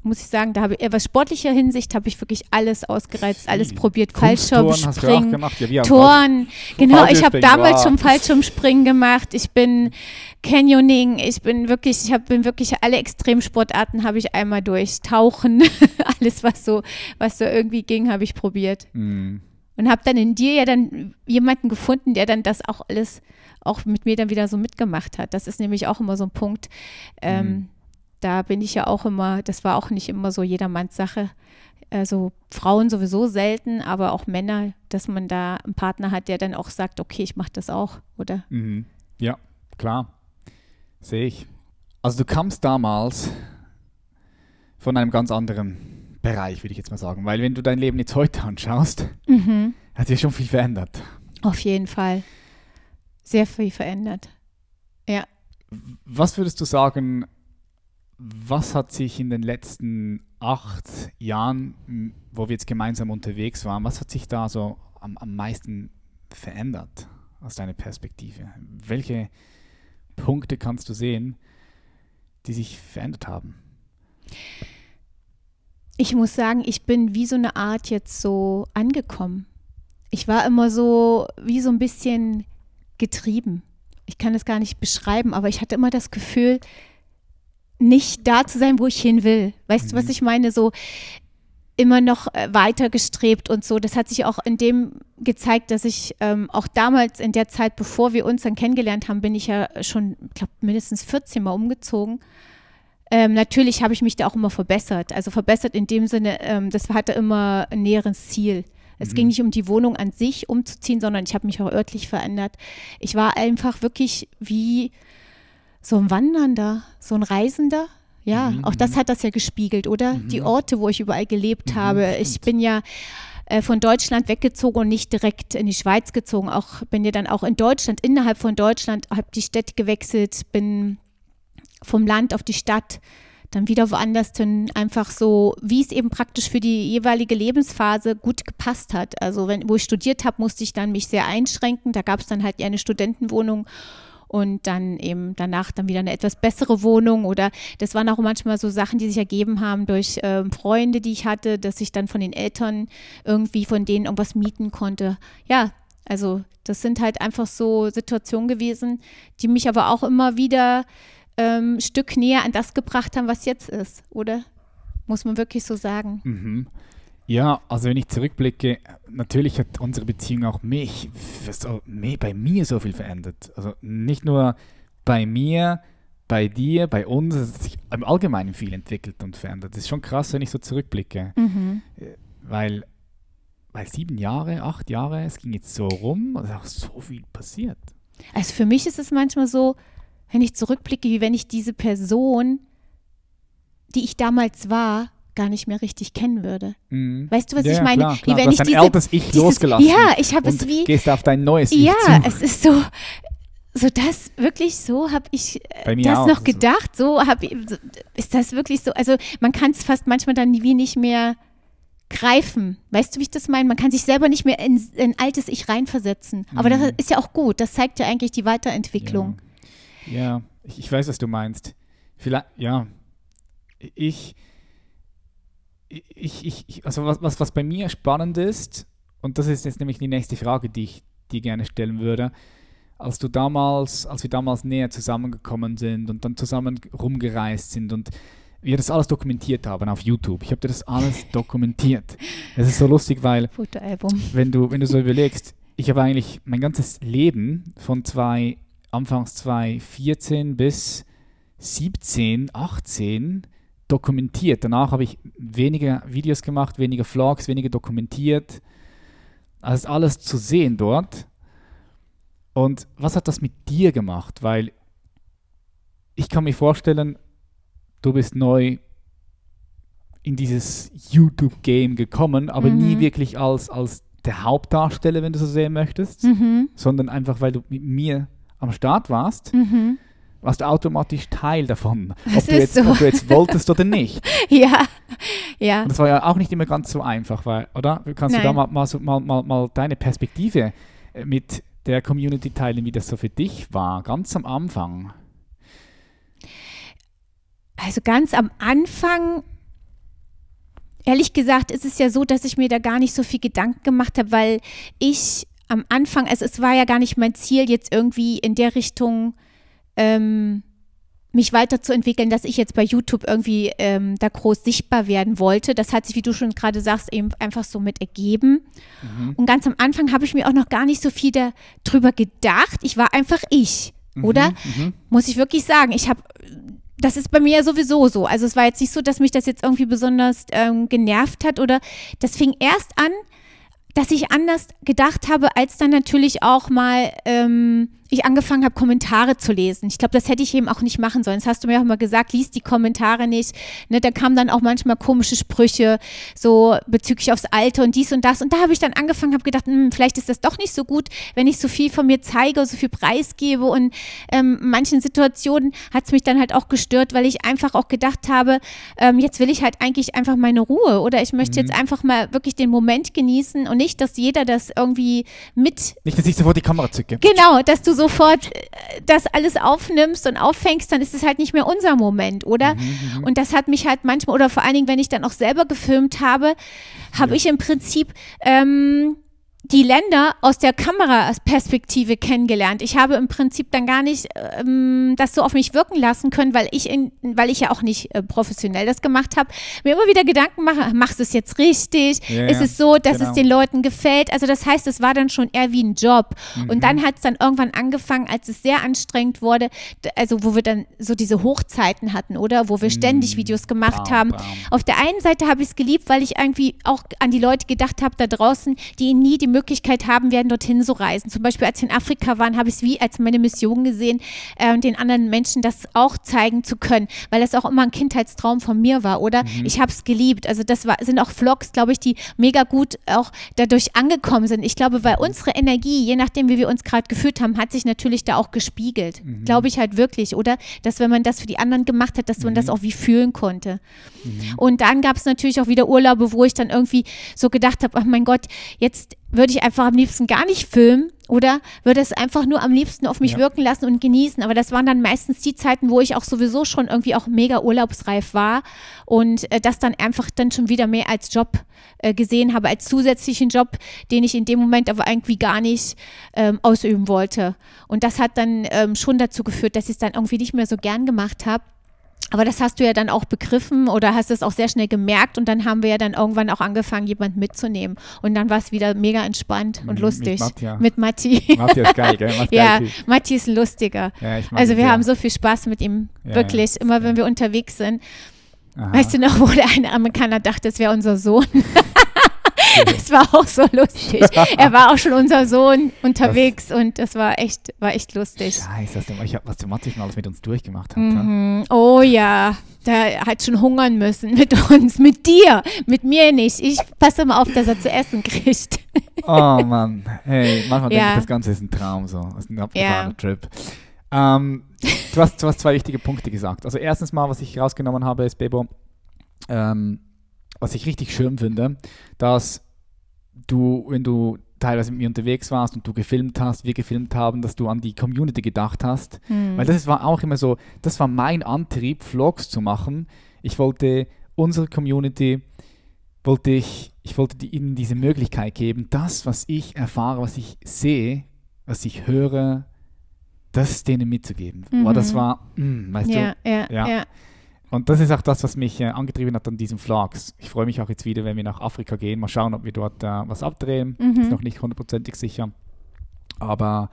Muss ich sagen, da habe ich, äh, was sportlicher Hinsicht habe ich wirklich alles ausgereizt, alles Viel. probiert. Fallschirmspringen? Ja, Touren. Genau, ich habe damals wow. schon Fallschirmspringen gemacht. Ich bin Canyoning. Ich bin wirklich, ich habe bin wirklich alle Extremsportarten habe ich einmal durch. Tauchen, alles was so, was so irgendwie ging, habe ich probiert. Mhm. Und habe dann in dir ja dann jemanden gefunden, der dann das auch alles auch mit mir dann wieder so mitgemacht hat. Das ist nämlich auch immer so ein Punkt. Ähm, Mhm. Da bin ich ja auch immer, das war auch nicht immer so jedermanns Sache. Also Frauen sowieso selten, aber auch Männer, dass man da einen Partner hat, der dann auch sagt, okay, ich mache das auch, oder? Mhm. Ja, klar. Sehe ich. Also du kamst damals von einem ganz anderen Bereich, würde ich jetzt mal sagen. Weil wenn du dein Leben jetzt heute anschaust, Mhm. hat sich schon viel verändert. Auf jeden Fall. Sehr viel verändert. Was würdest du sagen, was hat sich in den letzten acht Jahren, wo wir jetzt gemeinsam unterwegs waren, was hat sich da so am, am meisten verändert aus deiner Perspektive? Welche Punkte kannst du sehen, die sich verändert haben? ich muss sagen, ich bin wie so eine Art jetzt so angekommen. Ich war immer so wie so ein bisschen getrieben. Ich kann es gar nicht beschreiben, aber ich hatte immer das Gefühl, nicht da zu sein, wo ich hin will. Weißt mhm. du, was mhm. ich meine? So immer noch äh, weiter gestrebt und so. Das hat sich auch in dem gezeigt, dass ich ähm, auch damals in der Zeit, bevor wir uns dann kennengelernt haben, bin ich ja schon, ich glaube, mindestens 14 Mal umgezogen. Ähm, natürlich habe ich mich da auch immer verbessert. Also verbessert in dem Sinne, ähm, das hatte immer ein näheres Ziel. Es mhm. ging nicht um die Wohnung an sich umzuziehen, sondern ich habe mich auch örtlich verändert. Ich war einfach wirklich wie so ein Wandernder, so ein Reisender. Ja, mhm. auch das mhm. hat das ja gespiegelt, oder? Mhm. Die Orte, wo ich überall gelebt mhm. habe. Ich bin ja äh, von Deutschland weggezogen und nicht direkt in die Schweiz gezogen. Auch bin ja dann auch in Deutschland, innerhalb von Deutschland, habe die Städte gewechselt, bin vom Land auf die Stadt, dann wieder woanders hin, einfach so, wie es eben praktisch für die jeweilige Lebensphase gut gepasst hat. Also wenn, wo ich studiert habe, musste ich dann mich sehr einschränken. Da gab es dann halt eine Studentenwohnung und dann eben danach dann wieder eine etwas bessere Wohnung oder das waren auch manchmal so Sachen, die sich ergeben haben durch ähm, Freunde, die ich hatte, dass ich dann von den Eltern irgendwie von denen irgendwas mieten konnte. Ja, also das sind halt einfach so Situationen gewesen, die mich aber auch immer wieder ähm, Stück näher an das gebracht haben, was jetzt ist, oder? Muss man wirklich so sagen. Mhm. Ja, also wenn ich zurückblicke, natürlich hat unsere Beziehung auch mich, so, bei mir so viel verändert. Also nicht nur bei mir, bei dir, bei uns, es hat sich im Allgemeinen viel entwickelt und verändert. Das ist schon krass, wenn ich so zurückblicke. Mhm. Äh, weil, weil sieben Jahre, acht Jahre, es ging jetzt so rum, also auch so viel passiert. Also für mich ist es manchmal so, wenn ich zurückblicke, wie wenn ich diese Person, die ich damals war, gar nicht mehr richtig kennen würde. Mhm. Weißt du, was ja, ich meine? Klar, klar. Wie wenn du ich dein altes Ich dieses, losgelassen. Ja, ich habe es wie gehst auf dein neues Ja, Ich es ist so so das wirklich so habe ich äh, das auch. noch gedacht, so habe ist das wirklich so, also man kann es fast manchmal dann wie nicht mehr greifen. Weißt du, wie ich das meine? Man kann sich selber nicht mehr in ein altes Ich reinversetzen. Aber mhm. das ist ja auch gut. Das zeigt ja eigentlich die Weiterentwicklung. Ja, ja ich, ich weiß, was du meinst. Vielleicht, ja, ich, ich, ich, also was, was, was bei mir spannend ist, und das ist jetzt nämlich die nächste Frage, die ich dir gerne stellen würde, als du damals, als wir damals näher zusammengekommen sind und dann zusammen rumgereist sind und wir das alles dokumentiert haben auf YouTube. Ich habe dir das alles dokumentiert. Es ist so lustig, weil wenn du, wenn du so überlegst, ich habe eigentlich mein ganzes Leben von zwei, anfangs 2014 bis 17, 18 dokumentiert. Danach habe ich weniger Videos gemacht, weniger Vlogs, weniger dokumentiert. Also alles zu sehen dort. Und was hat das mit dir gemacht? Weil ich kann mir vorstellen, du bist neu in dieses YouTube-Game gekommen, aber mhm. nie wirklich als, als der Hauptdarsteller, wenn du so sehen möchtest, mhm. sondern einfach, weil du mit mir am Start warst. Mhm warst du automatisch Teil davon, ob du, jetzt, so. ob du, jetzt, wolltest oder nicht. ja, ja. Und das war ja auch nicht immer ganz so einfach, weil, oder? Kannst Nein. du da mal, mal, mal, mal, mal deine Perspektive äh, mit der Community teilen, wie das so für dich war, ganz am Anfang? Also ganz am Anfang ehrlich gesagt ist es ja so, dass ich mir da gar nicht so viel Gedanken gemacht habe, weil ich am Anfang, also es war ja gar nicht mein Ziel, jetzt irgendwie in der Richtung ähm, mich weiterzuentwickeln, dass ich jetzt bei YouTube irgendwie ähm, da groß sichtbar werden wollte. Das hat sich, wie du schon gerade sagst, eben einfach so mit ergeben. Mhm. Und ganz am Anfang habe ich mir auch noch gar nicht so viel darüber gedacht. Ich war einfach ich, mhm, oder? Mhm. Muss ich wirklich sagen. Ich habe, das ist bei mir ja sowieso so. Also es war jetzt nicht so, dass mich das jetzt irgendwie besonders ähm, genervt hat oder das fing erst an, dass ich anders gedacht habe, als dann natürlich auch mal ähm, ich angefangen habe, Kommentare zu lesen. Ich glaube, das hätte ich eben auch nicht machen sollen. Das hast du mir auch mal gesagt, liest die Kommentare nicht. Ne, da kamen dann auch manchmal komische Sprüche, so bezüglich aufs Alter und dies und das. Und da habe ich dann angefangen, habe gedacht, hm, vielleicht ist das doch nicht so gut, wenn ich so viel von mir zeige, so viel preisgebe. Und ähm, manchen Situationen hat es mich dann halt auch gestört, weil ich einfach auch gedacht habe, ähm, jetzt will ich halt eigentlich einfach meine Ruhe oder ich möchte mhm. jetzt einfach mal wirklich den Moment genießen und nicht, dass jeder das irgendwie mit. Nicht, dass ich sofort die Kamera zücke. Genau, dass du so sofort äh, das alles aufnimmst und auffängst, dann ist es halt nicht mehr unser Moment, oder? Mhm, und das hat mich halt manchmal, oder vor allen Dingen, wenn ich dann auch selber gefilmt habe, habe ja. ich im Prinzip ähm, die Länder aus der Kameraperspektive kennengelernt. Ich habe im Prinzip dann gar nicht ähm, das so auf mich wirken lassen können, weil ich, in, weil ich ja auch nicht äh, professionell das gemacht habe. Mir immer wieder Gedanken mache, machst du es jetzt richtig? Ja, ist es so, dass genau. es den Leuten gefällt? Also das heißt, es war dann schon eher wie ein Job. Mhm. Und dann hat es dann irgendwann angefangen, als es sehr anstrengend wurde, also wo wir dann so diese Hochzeiten hatten, oder? Wo wir ständig mhm. Videos gemacht bam, haben. Bam. Auf der einen Seite habe ich es geliebt, weil ich irgendwie auch an die Leute gedacht habe da draußen, die nie die Möglichkeit haben werden, dorthin zu reisen. Zum Beispiel, als wir in Afrika waren, habe ich es wie als meine Mission gesehen, äh, den anderen Menschen das auch zeigen zu können, weil das auch immer ein Kindheitstraum von mir war, oder? Mhm. Ich habe es geliebt. Also das war, sind auch Vlogs, glaube ich, die mega gut auch dadurch angekommen sind. Ich glaube, weil unsere Energie, je nachdem, wie wir uns gerade gefühlt haben, hat sich natürlich da auch gespiegelt. Mhm. Glaube ich halt wirklich, oder? Dass wenn man das für die anderen gemacht hat, dass mhm. man das auch wie fühlen konnte. Mhm. Und dann gab es natürlich auch wieder Urlaube, wo ich dann irgendwie so gedacht habe, ach mein Gott, jetzt würde ich einfach am liebsten gar nicht filmen oder würde es einfach nur am liebsten auf mich ja. wirken lassen und genießen. Aber das waren dann meistens die Zeiten, wo ich auch sowieso schon irgendwie auch mega urlaubsreif war und äh, das dann einfach dann schon wieder mehr als Job äh, gesehen habe, als zusätzlichen Job, den ich in dem Moment aber irgendwie gar nicht ähm, ausüben wollte. Und das hat dann ähm, schon dazu geführt, dass ich es dann irgendwie nicht mehr so gern gemacht habe. Aber das hast du ja dann auch begriffen oder hast es auch sehr schnell gemerkt und dann haben wir ja dann irgendwann auch angefangen, jemanden mitzunehmen. Und dann war es wieder mega entspannt und lustig. Mit, Mattia. mit Matti. Matti ist geil, gell? ja, geil Matti ist ein lustiger. Ja, also wir haben so viel Spaß mit ihm, ja, wirklich, ja, immer wenn wir unterwegs sind. Aha. Weißt du noch, wo der eine Amerikaner dachte, es wäre unser Sohn? Es war auch so lustig. Er war auch schon unser Sohn unterwegs das, und das war echt, war echt lustig. Scheiße, was der Matti schon alles mit uns durchgemacht hat. Mhm. Oh ja, der hat schon hungern müssen mit uns, mit dir, mit mir nicht. Ich passe mal auf, dass er zu essen kriegt. Oh Mann, hey, manchmal ja. denke ich, das Ganze ist ein Traum so. Das ist ein abgefahrener ja. Trip. Ähm, du, hast, du hast zwei wichtige Punkte gesagt. Also erstens mal, was ich rausgenommen habe, ist, Bebo, ähm, was ich richtig schön finde, dass du, wenn du teilweise mit mir unterwegs warst und du gefilmt hast, wir gefilmt haben, dass du an die Community gedacht hast. Mhm. Weil das war auch immer so, das war mein Antrieb, Vlogs zu machen. Ich wollte unsere Community, wollte ich, ich wollte ihnen diese Möglichkeit geben, das, was ich erfahre, was ich sehe, was ich höre, das denen mitzugeben. Mhm. Aber das war, mh, hm, weißt ja, du? Ja, ja. ja. Und das ist auch das, was mich äh, angetrieben hat an diesen Vlogs. Ich freue mich auch jetzt wieder, wenn wir nach Afrika gehen. Mal schauen, ob wir dort äh, was abdrehen. Mhm. Ist noch nicht hundertprozentig sicher. Aber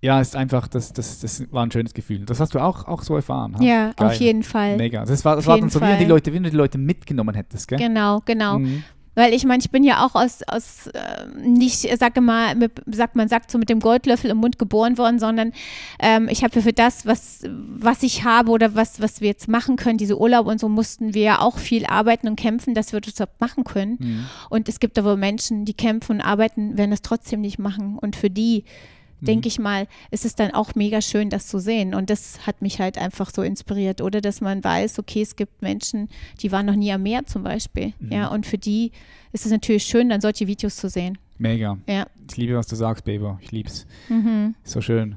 ja, ist einfach, das, das, das war ein schönes Gefühl. Das hast du auch, auch so erfahren. Ha? Ja, Geil. auf jeden Fall. Mega. Das war, das war dann so, wie du die Leute, wie du die Leute mitgenommen hättest, gell? Genau, genau. Mhm. Weil ich meine, ich bin ja auch aus, aus äh, nicht, sage mal, mit, sagt man sagt so mit dem Goldlöffel im Mund geboren worden, sondern ähm, ich habe ja für das, was, was ich habe oder was, was wir jetzt machen können, diese Urlaub und so, mussten wir ja auch viel arbeiten und kämpfen, dass wir das überhaupt machen können. Mhm. Und es gibt aber Menschen, die kämpfen und arbeiten, werden es trotzdem nicht machen. Und für die denke mhm. ich mal, ist es dann auch mega schön, das zu sehen. Und das hat mich halt einfach so inspiriert. Oder dass man weiß, okay, es gibt Menschen, die waren noch nie am Meer zum Beispiel. Mhm. Ja, und für die ist es natürlich schön, dann solche Videos zu sehen. Mega. Ja. Ich liebe, was du sagst, Baby. Ich liebe es. Mhm. So schön.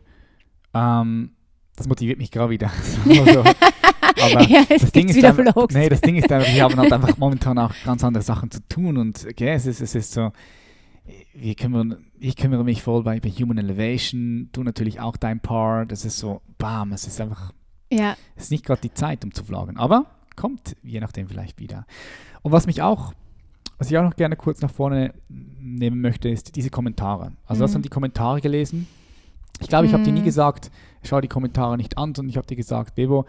Ähm, das motiviert mich gerade wieder. also, aber ja, das, Ding ist einfach, nee, das Ding ist einfach, wir haben halt einfach momentan auch ganz andere Sachen zu tun und okay, es, ist, es ist so, wir kümmern, ich kümmere mich voll bei, bei Human Elevation, du natürlich auch dein Part. Das ist so, bam, es ist einfach, ja. es ist nicht gerade die Zeit, um zu vloggen, aber kommt je nachdem vielleicht wieder. Und was mich auch, was ich auch noch gerne kurz nach vorne nehmen möchte, ist diese Kommentare. Also mhm. hast du die Kommentare gelesen? Ich glaube, ich habe dir nie mhm. gesagt, schau die Kommentare nicht an, sondern ich habe dir gesagt, Bebo,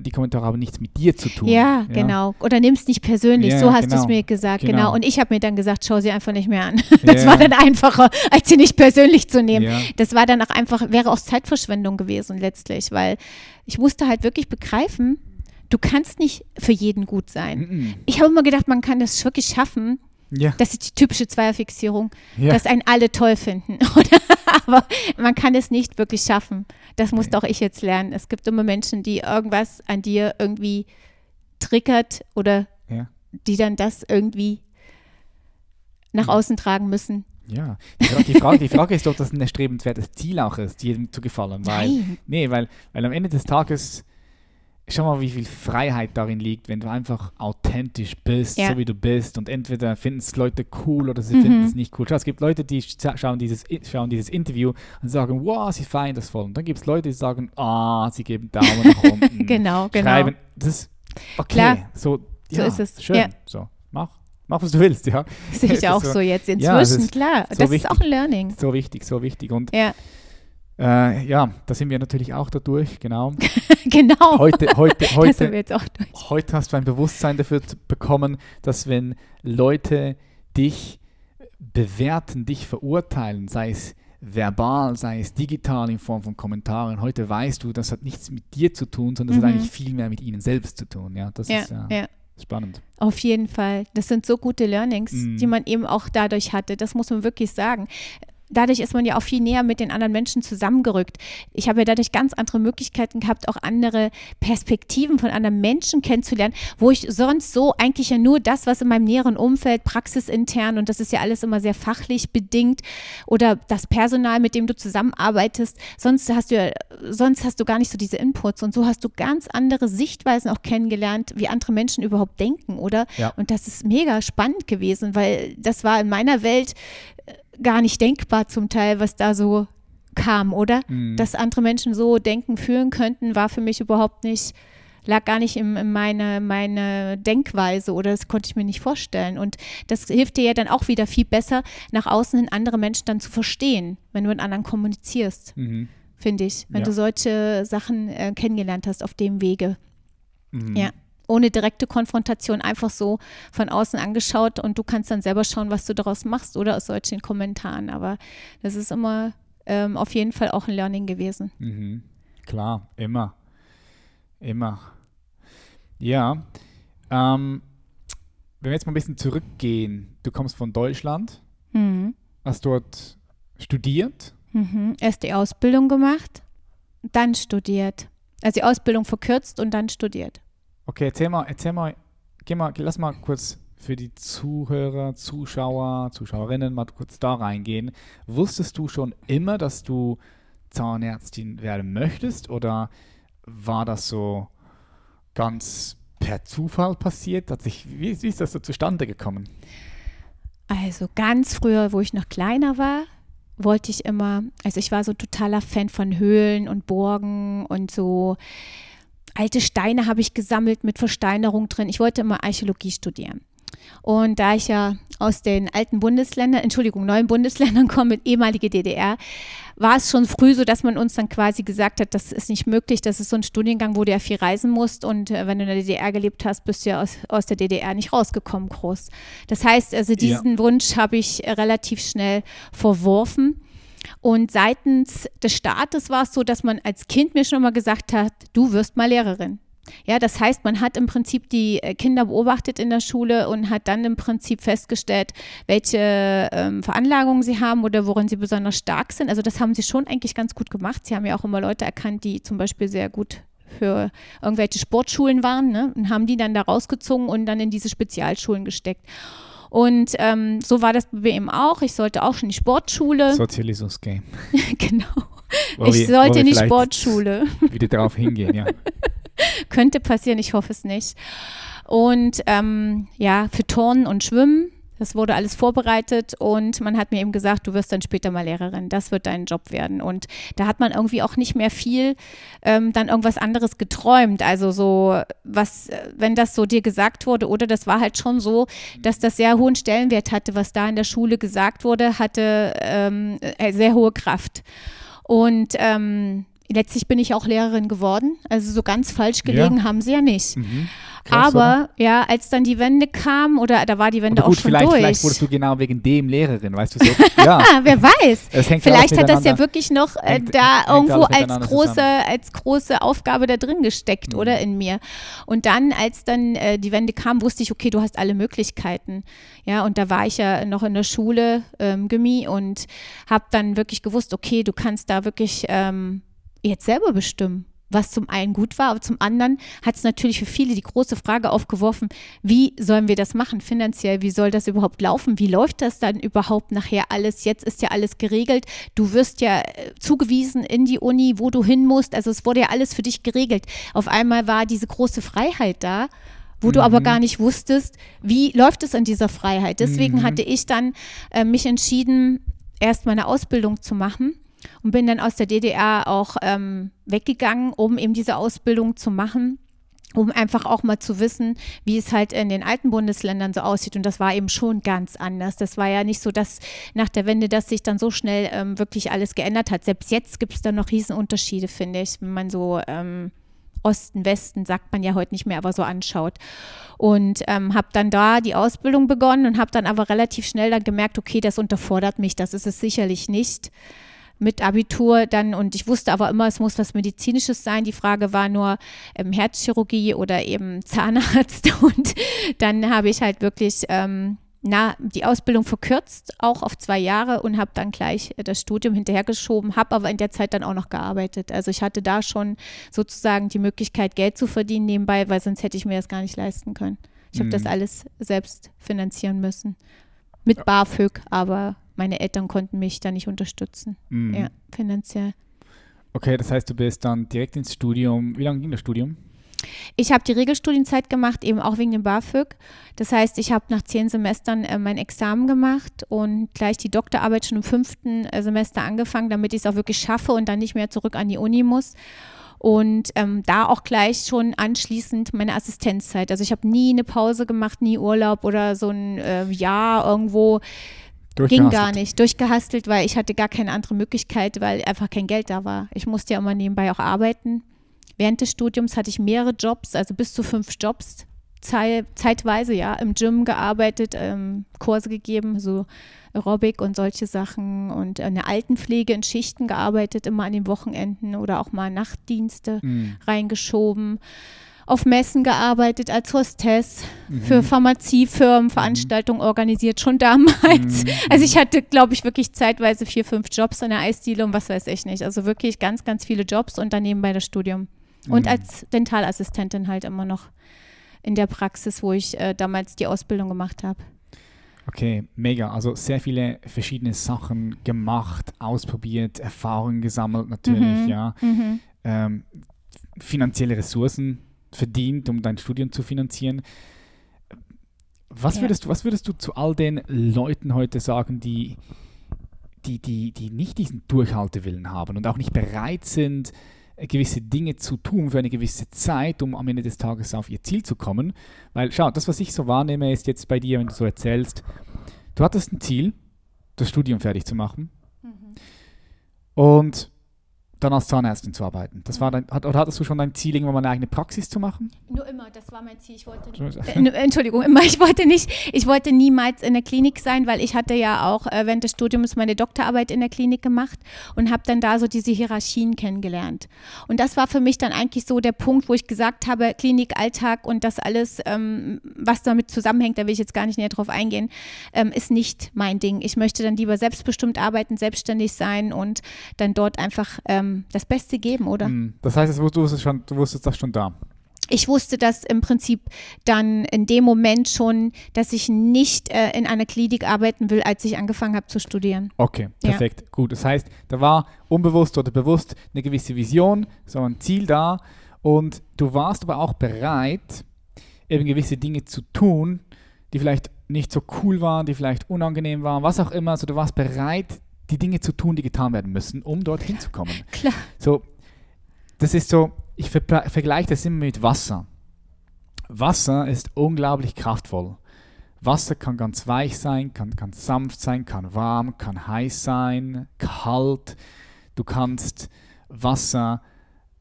die Kommentare haben nichts mit dir zu tun. Ja, ja. genau. Oder nimm es nicht persönlich. Ja, so hast genau. du es mir gesagt. Genau. genau. Und ich habe mir dann gesagt, schau sie einfach nicht mehr an. Das ja. war dann einfacher, als sie nicht persönlich zu nehmen. Das war dann auch einfach, wäre auch Zeitverschwendung gewesen letztlich, weil ich musste halt wirklich begreifen, du kannst nicht für jeden gut sein. Mhm. Ich habe immer gedacht, man kann das wirklich schaffen, ja. Das ist die typische Zweierfixierung, ja. dass einen alle toll finden. Aber man kann es nicht wirklich schaffen. Das muss auch ich jetzt lernen. Es gibt immer Menschen, die irgendwas an dir irgendwie triggert oder ja. die dann das irgendwie nach außen tragen müssen. Ja, die Frage, die Frage ist doch, dass ein erstrebenswertes Ziel auch ist, jedem zu gefallen. Weil, Nein. Nee, weil, weil am Ende des Tages schau mal, wie viel Freiheit darin liegt, wenn du einfach authentisch bist, ja. so wie du bist. Und entweder finden es Leute cool oder sie mhm. finden es nicht cool. Schau, es gibt Leute, die schauen dieses, schauen dieses Interview und sagen, wow, sie feiern das voll. Und dann gibt es Leute, die sagen, ah, sie geben Daumen nach unten. genau, genau. Schreiben, das okay. Klar. So, ja, so ist es. Schön. Ja. So, mach. Mach, was du willst, ja. Sehe ich auch so, so, jetzt inzwischen, ja, klar. So das wichtig, ist auch ein Learning. So wichtig, so wichtig. Und ja. Äh, ja, da sind wir natürlich auch dadurch, genau. genau. Heute, heute, heute, heute hast du ein Bewusstsein dafür bekommen, dass wenn Leute dich bewerten, dich verurteilen, sei es verbal, sei es digital in Form von Kommentaren, heute weißt du, das hat nichts mit dir zu tun, sondern das mhm. hat eigentlich viel mehr mit ihnen selbst zu tun. Ja, das ja, ist äh, ja. spannend. Auf jeden Fall. Das sind so gute Learnings, mhm. die man eben auch dadurch hatte. Das muss man wirklich sagen dadurch ist man ja auch viel näher mit den anderen Menschen zusammengerückt. Ich habe ja dadurch ganz andere Möglichkeiten gehabt, auch andere Perspektiven von anderen Menschen kennenzulernen, wo ich sonst so eigentlich ja nur das, was in meinem näheren Umfeld, praxisintern, und das ist ja alles immer sehr fachlich bedingt, oder das Personal, mit dem du zusammenarbeitest, sonst hast du ja, sonst hast du gar nicht so diese Inputs und so hast du ganz andere Sichtweisen auch kennengelernt, wie andere Menschen überhaupt denken, oder? Ja. Und das ist mega spannend gewesen, weil das war in meiner Welt gar nicht denkbar zum Teil, was da so kam, oder? Mhm. Dass andere Menschen so denken, fühlen könnten, war für mich überhaupt nicht, lag gar nicht in, in meine, meine Denkweise oder das konnte ich mir nicht vorstellen. Und das hilft dir ja dann auch wieder viel besser, nach außen hin andere Menschen dann zu verstehen, wenn du mit anderen kommunizierst, mhm. finde ich, wenn ja. du solche Sachen äh, kennengelernt hast auf dem Wege. Mhm. Ja ohne direkte Konfrontation einfach so von außen angeschaut und du kannst dann selber schauen, was du daraus machst oder aus solchen Kommentaren. Aber das ist immer ähm, auf jeden Fall auch ein Learning gewesen. Mhm. Klar, immer. Immer. Ja. Ähm, wenn wir jetzt mal ein bisschen zurückgehen, du kommst von Deutschland, mhm. hast dort studiert. Mhm. Erst die Ausbildung gemacht, dann studiert. Also die Ausbildung verkürzt und dann studiert. Okay, erzähl mal, erzähl mal, geh mal, lass mal kurz für die Zuhörer, Zuschauer, Zuschauerinnen mal kurz da reingehen. Wusstest du schon immer, dass du Zahnärztin werden möchtest oder war das so ganz per Zufall passiert? Hat sich, wie, wie ist das so zustande gekommen? Also ganz früher, wo ich noch kleiner war, wollte ich immer, also ich war so totaler Fan von Höhlen und Burgen und so alte Steine habe ich gesammelt mit Versteinerung drin. Ich wollte immer Archäologie studieren. Und da ich ja aus den alten Bundesländern, Entschuldigung, neuen Bundesländern komme, mit ehemalige DDR, war es schon früh so, dass man uns dann quasi gesagt hat, das ist nicht möglich, das ist so ein Studiengang, wo du ja viel reisen musst und äh, wenn du in der DDR gelebt hast, bist du ja aus, aus der DDR nicht rausgekommen groß. Das heißt, also diesen ja. Wunsch habe ich relativ schnell verworfen und seitens des Staates war es so, dass man als Kind mir schon mal gesagt hat, du wirst mal Lehrerin. Ja, das heißt, man hat im Prinzip die äh, Kinder beobachtet in der Schule und hat dann im Prinzip festgestellt, welche ähm, Veranlagungen sie haben oder worin sie besonders stark sind. Also das haben sie schon eigentlich ganz gut gemacht. Sie haben ja auch immer Leute erkannt, die zum Beispiel sehr gut für irgendwelche Sportschulen waren ne? und haben die dann da rausgezogen und dann in diese Spezialschulen gesteckt. Und ähm, so war das bei mir eben auch. Ich sollte auch schon in die Sportschule. Sozialismus-Game. genau. Wo ich wir, sollte in die Sportschule. Wieder darauf hingehen, ja. Könnte passieren, ich hoffe es nicht. Und ähm, ja, für Turnen und Schwimmen das wurde alles vorbereitet und man hat mir eben gesagt, du wirst dann später mal Lehrerin, das wird dein Job werden. Und da hat man irgendwie auch nicht mehr viel ähm, dann irgendwas anderes geträumt. Also so, was, wenn das so dir gesagt wurde, oder das war halt schon so, dass das sehr hohen Stellenwert hatte, was da in der Schule gesagt wurde, hatte ähm, äh, sehr hohe Kraft. Und ähm, letztlich bin ich auch Lehrerin geworden. Also so ganz falsch gelegen ja. haben sie ja nicht. Mhm. Krass, Aber oder? ja, als dann die Wende kam, oder da war die Wende gut, auch schon vielleicht, durch. Vielleicht wurdest du genau wegen dem Lehrerin, weißt du so? Ja, wer weiß. vielleicht hat das ja wirklich noch äh, hängt, da hängt irgendwo als große, als große Aufgabe da drin gesteckt, mhm. oder in mir. Und dann, als dann äh, die Wende kam, wusste ich, okay, du hast alle Möglichkeiten. Ja, und da war ich ja noch in der Schule, ähm, Gimmi, und habe dann wirklich gewusst, okay, du kannst da wirklich ähm, jetzt selber bestimmen was zum einen gut war, aber zum anderen hat es natürlich für viele die große Frage aufgeworfen, wie sollen wir das machen finanziell? Wie soll das überhaupt laufen? Wie läuft das dann überhaupt nachher alles? Jetzt ist ja alles geregelt. Du wirst ja äh, zugewiesen in die Uni, wo du hin musst. Also es wurde ja alles für dich geregelt. Auf einmal war diese große Freiheit da wo mhm. du aber mhm. gar nicht wusstest, wie läuft es in dieser Freiheit. Deswegen mhm. hatte ich dann äh, mich entschieden, erst meine Ausbildung zu machen und bin dann aus der DDR auch ähm, weggegangen, um eben diese Ausbildung zu machen um einfach auch mal zu wissen, wie es halt in den alten Bundesländern so aussieht. Und das war eben schon ganz anders. Das war ja nicht so, dass nach der Wende, dass sich dann so schnell ähm, wirklich alles geändert hat. Selbst jetzt gibt es da noch Riesenunterschiede, finde ich, wenn man so ähm, Osten, Westen, sagt man ja heute nicht mehr, aber so anschaut. Und ähm, habe dann da die Ausbildung begonnen und habe dann aber relativ schnell dann gemerkt, okay, das unterfordert mich, das ist es sicherlich nicht mit Abitur dann und ich wusste aber immer, es muss was Medizinisches sein. Die Frage war nur ähm, Herzchirurgie oder eben Zahnarzt und dann habe ich halt wirklich ähm, na, die Ausbildung verkürzt, auch auf zwei Jahre und habe dann gleich das Studium hinterhergeschoben, habe aber in der Zeit dann auch noch gearbeitet. Also ich hatte da schon sozusagen die Möglichkeit, Geld zu verdienen nebenbei, weil sonst hätte ich mir das gar nicht leisten können. Ich habe mhm. das alles selbst finanzieren müssen. Mit BAföG, aber meine Eltern konnten mich da nicht unterstützen. Mhm. Ja, finanziell. Okay, das heißt, du bist dann direkt ins Studium. Wie lange ging das Studium? Ich habe die Regelstudienzeit gemacht, eben auch wegen dem BAföG. Das heißt, ich habe nach zehn Semestern äh, mein Examen gemacht und gleich die Doktorarbeit schon im fünften äh, Semester angefangen, damit ich es auch wirklich schaffe und dann nicht mehr zurück an die Uni muss. Und ähm, da auch gleich schon anschließend meine Assistenzzeit. Also ich habe nie eine Pause gemacht, nie Urlaub oder so ein äh, Jahr irgendwo Ging gar nicht, durchgehastelt, weil ich hatte gar keine andere Möglichkeit, weil einfach kein Geld da war. Ich musste ja immer nebenbei auch arbeiten. Während des Studiums hatte ich mehrere Jobs, also bis zu fünf Jobs, zeitweise ja, im Gym gearbeitet, ähm, Kurse gegeben, so Aerobic und solche Sachen und eine Altenpflege in Schichten gearbeitet, immer an den Wochenenden oder auch mal Nachtdienste mhm. reingeschoben auf Messen gearbeitet als Hostess, mhm. für Pharmaziefirmen, mhm. Veranstaltungen mhm. organisiert, schon damals. Mhm. Also ich hatte, glaube ich, wirklich zeitweise vier, fünf Jobs in der Eisdiele und was weiß ich nicht. Also wirklich ganz, ganz viele Jobs und daneben bei das Studium. Und mhm. als Dentalassistentin halt immer noch in der Praxis, wo ich äh, damals die Ausbildung gemacht habe. Okay, mega. Also sehr viele verschiedene Sachen gemacht, ausprobiert, Erfahrungen gesammelt natürlich, mhm. ja. Mhm. Ähm, finanzielle Ressourcen verdient, um dein Studium zu finanzieren. Was, ja. würdest, du, was würdest du zu all den Leuten heute sagen, die, die, die, die nicht diesen Durchhaltewillen haben und auch nicht bereit sind, gewisse Dinge zu tun für eine gewisse Zeit, um am Ende des Tages auf ihr Ziel zu kommen? Weil, schau, das, was ich so wahrnehme, ist jetzt bei dir, wenn du so erzählst, du hattest ein Ziel, das Studium fertig zu machen. Mhm. Und dann als Zahnärztin zu arbeiten. Das war dein, hat, oder hattest du schon dein Ziel, irgendwann mal eine eigene Praxis zu machen? Nur immer, das war mein Ziel. Ich wollte, äh, Entschuldigung, immer, ich wollte nicht, ich wollte niemals in der Klinik sein, weil ich hatte ja auch äh, während des Studiums meine Doktorarbeit in der Klinik gemacht und habe dann da so diese Hierarchien kennengelernt. Und das war für mich dann eigentlich so der Punkt, wo ich gesagt habe, Klinikalltag und das alles, ähm, was damit zusammenhängt, da will ich jetzt gar nicht näher drauf eingehen, ähm, ist nicht mein Ding. Ich möchte dann lieber selbstbestimmt arbeiten, selbstständig sein und dann dort einfach ähm, das Beste geben, oder? Hm. Das heißt, du wusstest, schon, du wusstest das schon da. Ich wusste das im Prinzip dann in dem Moment schon, dass ich nicht äh, in einer Klinik arbeiten will, als ich angefangen habe zu studieren. Okay, perfekt, ja. gut. Das heißt, da war unbewusst oder bewusst eine gewisse Vision, so ein Ziel da und du warst aber auch bereit, eben gewisse Dinge zu tun, die vielleicht nicht so cool waren, die vielleicht unangenehm waren, was auch immer. Also du warst bereit, die Dinge zu tun, die getan werden müssen, um dorthin zu kommen. Klar. So, das ist so, ich ver vergleiche das immer mit Wasser. Wasser ist unglaublich kraftvoll. Wasser kann ganz weich sein, kann ganz sanft sein, kann warm, kann heiß sein, kalt. Du kannst Wasser,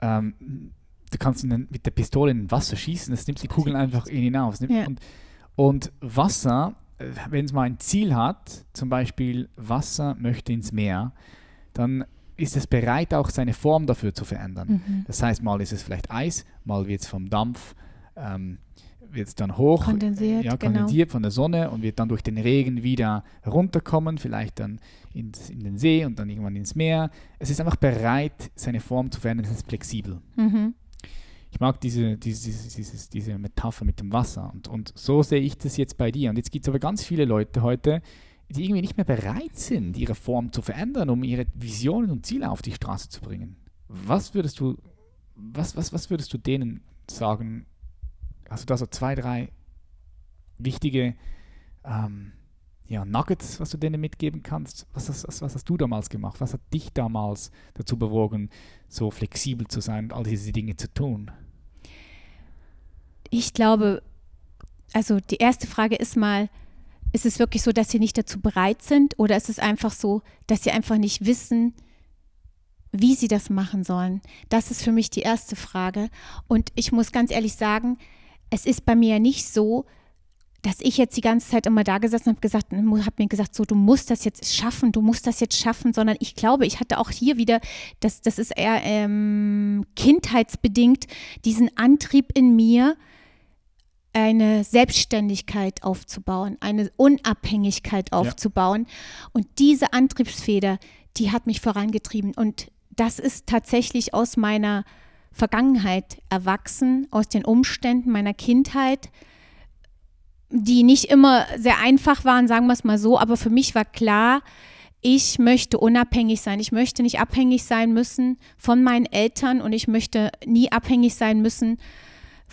ähm, du kannst den, mit der Pistole in Wasser schießen, das nimmt die Kugeln einfach in hinaus. Ja. Und, und Wasser wenn es mal ein Ziel hat, zum Beispiel Wasser möchte ins Meer, dann ist es bereit, auch seine Form dafür zu verändern. Mhm. Das heißt, mal ist es vielleicht Eis, mal wird es vom Dampf, ähm, wird es dann hoch, kondensiert, ja, genau. kondensiert von der Sonne und wird dann durch den Regen wieder runterkommen, vielleicht dann ins, in den See und dann irgendwann ins Meer. Es ist einfach bereit, seine Form zu verändern, es ist flexibel. Mhm. Ich mag diese, diese, diese, diese Metapher mit dem Wasser und, und so sehe ich das jetzt bei dir. Und jetzt gibt es aber ganz viele Leute heute, die irgendwie nicht mehr bereit sind, ihre Form zu verändern, um ihre Visionen und Ziele auf die Straße zu bringen. Was würdest du, was, was, was würdest du denen sagen? Du da so zwei, drei wichtige ähm, ja, Nuggets, was du denen mitgeben kannst? Was, was, was hast du damals gemacht? Was hat dich damals dazu bewogen, so flexibel zu sein und all diese Dinge zu tun? Ich glaube, also die erste Frage ist mal, ist es wirklich so, dass sie nicht dazu bereit sind oder ist es einfach so, dass sie einfach nicht wissen, wie sie das machen sollen? Das ist für mich die erste Frage. Und ich muss ganz ehrlich sagen, es ist bei mir ja nicht so, dass ich jetzt die ganze Zeit immer da gesessen habe gesagt, habe mir gesagt, so du musst das jetzt schaffen, du musst das jetzt schaffen, sondern ich glaube, ich hatte auch hier wieder, das, das ist eher ähm, kindheitsbedingt, diesen Antrieb in mir, eine Selbstständigkeit aufzubauen, eine Unabhängigkeit aufzubauen. Ja. Und diese Antriebsfeder, die hat mich vorangetrieben. Und das ist tatsächlich aus meiner Vergangenheit erwachsen, aus den Umständen meiner Kindheit, die nicht immer sehr einfach waren, sagen wir es mal so. Aber für mich war klar, ich möchte unabhängig sein. Ich möchte nicht abhängig sein müssen von meinen Eltern und ich möchte nie abhängig sein müssen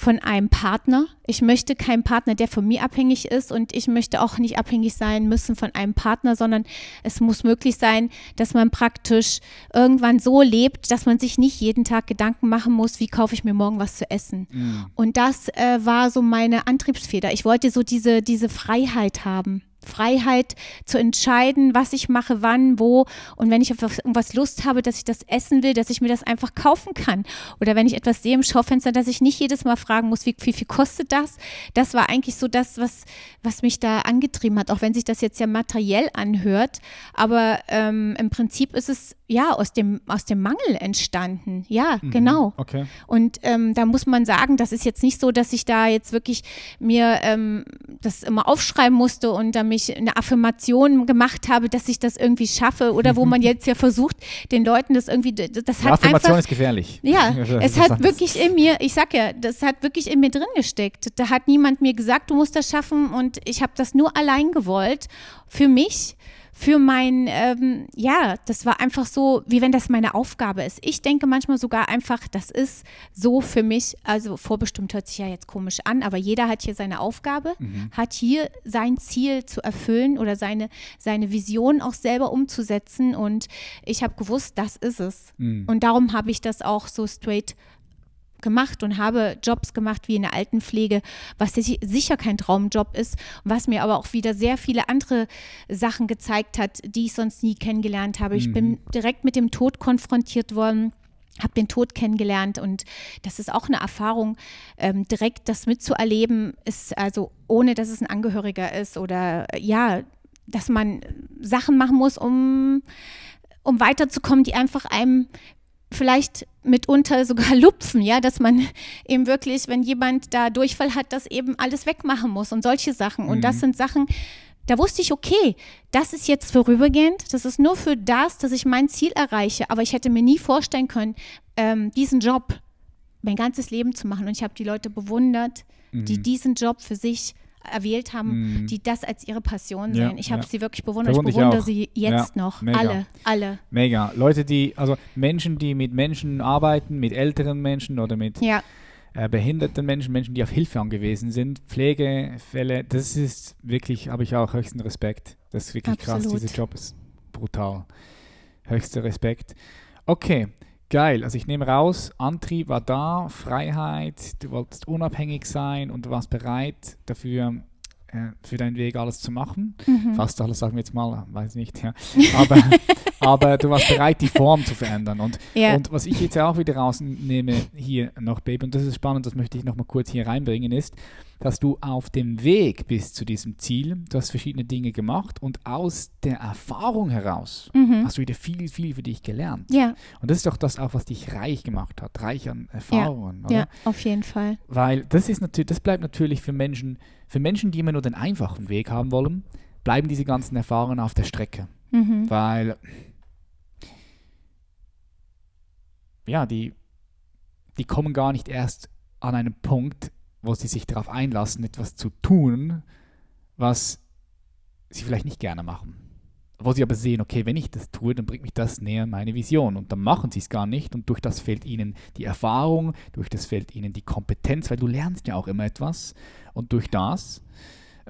von einem Partner. Ich möchte keinen Partner, der von mir abhängig ist und ich möchte auch nicht abhängig sein müssen von einem Partner, sondern es muss möglich sein, dass man praktisch irgendwann so lebt, dass man sich nicht jeden Tag Gedanken machen muss, wie kaufe ich mir morgen was zu essen. Mhm. Und das äh, war so meine Antriebsfeder. Ich wollte so diese, diese Freiheit haben. Freiheit zu entscheiden, was ich mache, wann, wo. Und wenn ich auf irgendwas Lust habe, dass ich das essen will, dass ich mir das einfach kaufen kann. Oder wenn ich etwas sehe im Schaufenster, dass ich nicht jedes Mal fragen muss, wie, wie viel kostet das? Das war eigentlich so das, was, was mich da angetrieben hat, auch wenn sich das jetzt ja materiell anhört. Aber ähm, im Prinzip ist es ja aus dem, aus dem Mangel entstanden. Ja, mhm, genau. Okay. Und ähm, da muss man sagen, das ist jetzt nicht so, dass ich da jetzt wirklich mir ähm, das immer aufschreiben musste und da mich eine Affirmation gemacht habe, dass ich das irgendwie schaffe oder wo man jetzt ja versucht, den Leuten das irgendwie, das hat Affirmation einfach, ist gefährlich. Ja, es hat wirklich in mir, ich sag ja, das hat wirklich in mir drin gesteckt. Da hat niemand mir gesagt, du musst das schaffen und ich habe das nur allein gewollt für mich für mein, ähm, ja, das war einfach so, wie wenn das meine Aufgabe ist. Ich denke manchmal sogar einfach, das ist so für mich, also vorbestimmt hört sich ja jetzt komisch an, aber jeder hat hier seine Aufgabe, mhm. hat hier sein Ziel zu erfüllen oder seine, seine Vision auch selber umzusetzen und ich habe gewusst, das ist es. Mhm. Und darum habe ich das auch so straight gemacht und habe Jobs gemacht wie in der Altenpflege, was sicher kein Traumjob ist, was mir aber auch wieder sehr viele andere Sachen gezeigt hat, die ich sonst nie kennengelernt habe. Ich mhm. bin direkt mit dem Tod konfrontiert worden habe den Tod kennengelernt und das ist auch eine Erfahrung, ähm, direkt das mitzuerleben, ist also ohne, dass es ein Angehöriger ist oder ja, dass man Sachen machen muss, um, um weiterzukommen, die einfach einem vielleicht mitunter sogar lupfen, ja, dass man eben wirklich, wenn jemand da Durchfall hat, das eben alles wegmachen muss und solche Sachen. Und mhm. das sind Sachen, da wusste ich, okay, das ist jetzt vorübergehend, das ist nur für das, dass ich mein Ziel erreiche, aber ich hätte mir nie vorstellen können, ähm, diesen Job mein ganzes Leben zu machen. Und ich habe die Leute bewundert, mhm. die diesen Job für sich erwählt haben, mm. die das als ihre Passion sehen. ich habe ja. sie wirklich bewundert. Bewund ich bewundere ich sie jetzt ja, noch. Mega. Alle, alle. Mega. Leute, die, also Menschen, die mit Menschen arbeiten, mit älteren Menschen oder mit ja. äh, behinderten Menschen, Menschen, die auf Hilfe angewiesen sind, Pflegefälle, das ist wirklich, habe ich auch höchsten Respekt. Das ist wirklich Absolut. krass. Dieser Job ist brutal. Höchster Respekt. Okay. Geil, also ich nehme raus, Antrieb war da, Freiheit, du wolltest unabhängig sein und du warst bereit dafür, äh, für deinen Weg alles zu machen. Mhm. Fast alles, sagen wir jetzt mal, weiß nicht, ja. Aber aber du warst bereit, die Form zu verändern. Und, Ja. und was ich jetzt auch wieder rausnehme hier noch, Babe, und das ist spannend, das möchte ich noch mal kurz hier reinbringen, ist, dass du auf dem Weg bis zu diesem Ziel, du hast verschiedene Dinge gemacht und aus der Erfahrung heraus Mhm. hast du wieder viel, viel für dich gelernt. Ja, Und das ist doch das auch, was dich reich gemacht hat, reich an Erfahrungen. oder? ja, auf jeden Fall. Weil das ist natürlich, das bleibt natürlich für Menschen, für Menschen, die immer nur den einfachen Weg haben wollen, bleiben diese ganzen Erfahrungen auf der Strecke. Mhm. Weil ja, die, die kommen gar nicht erst an einen Punkt, wo sie sich darauf einlassen, etwas zu tun, was sie vielleicht nicht gerne machen. Wo sie aber sehen, okay, wenn ich das tue, dann bringt mich das näher an meine Vision. Und dann machen sie es gar nicht. Und durch das fehlt ihnen die Erfahrung, durch das fehlt ihnen die Kompetenz, weil du lernst ja auch immer etwas. Und durch das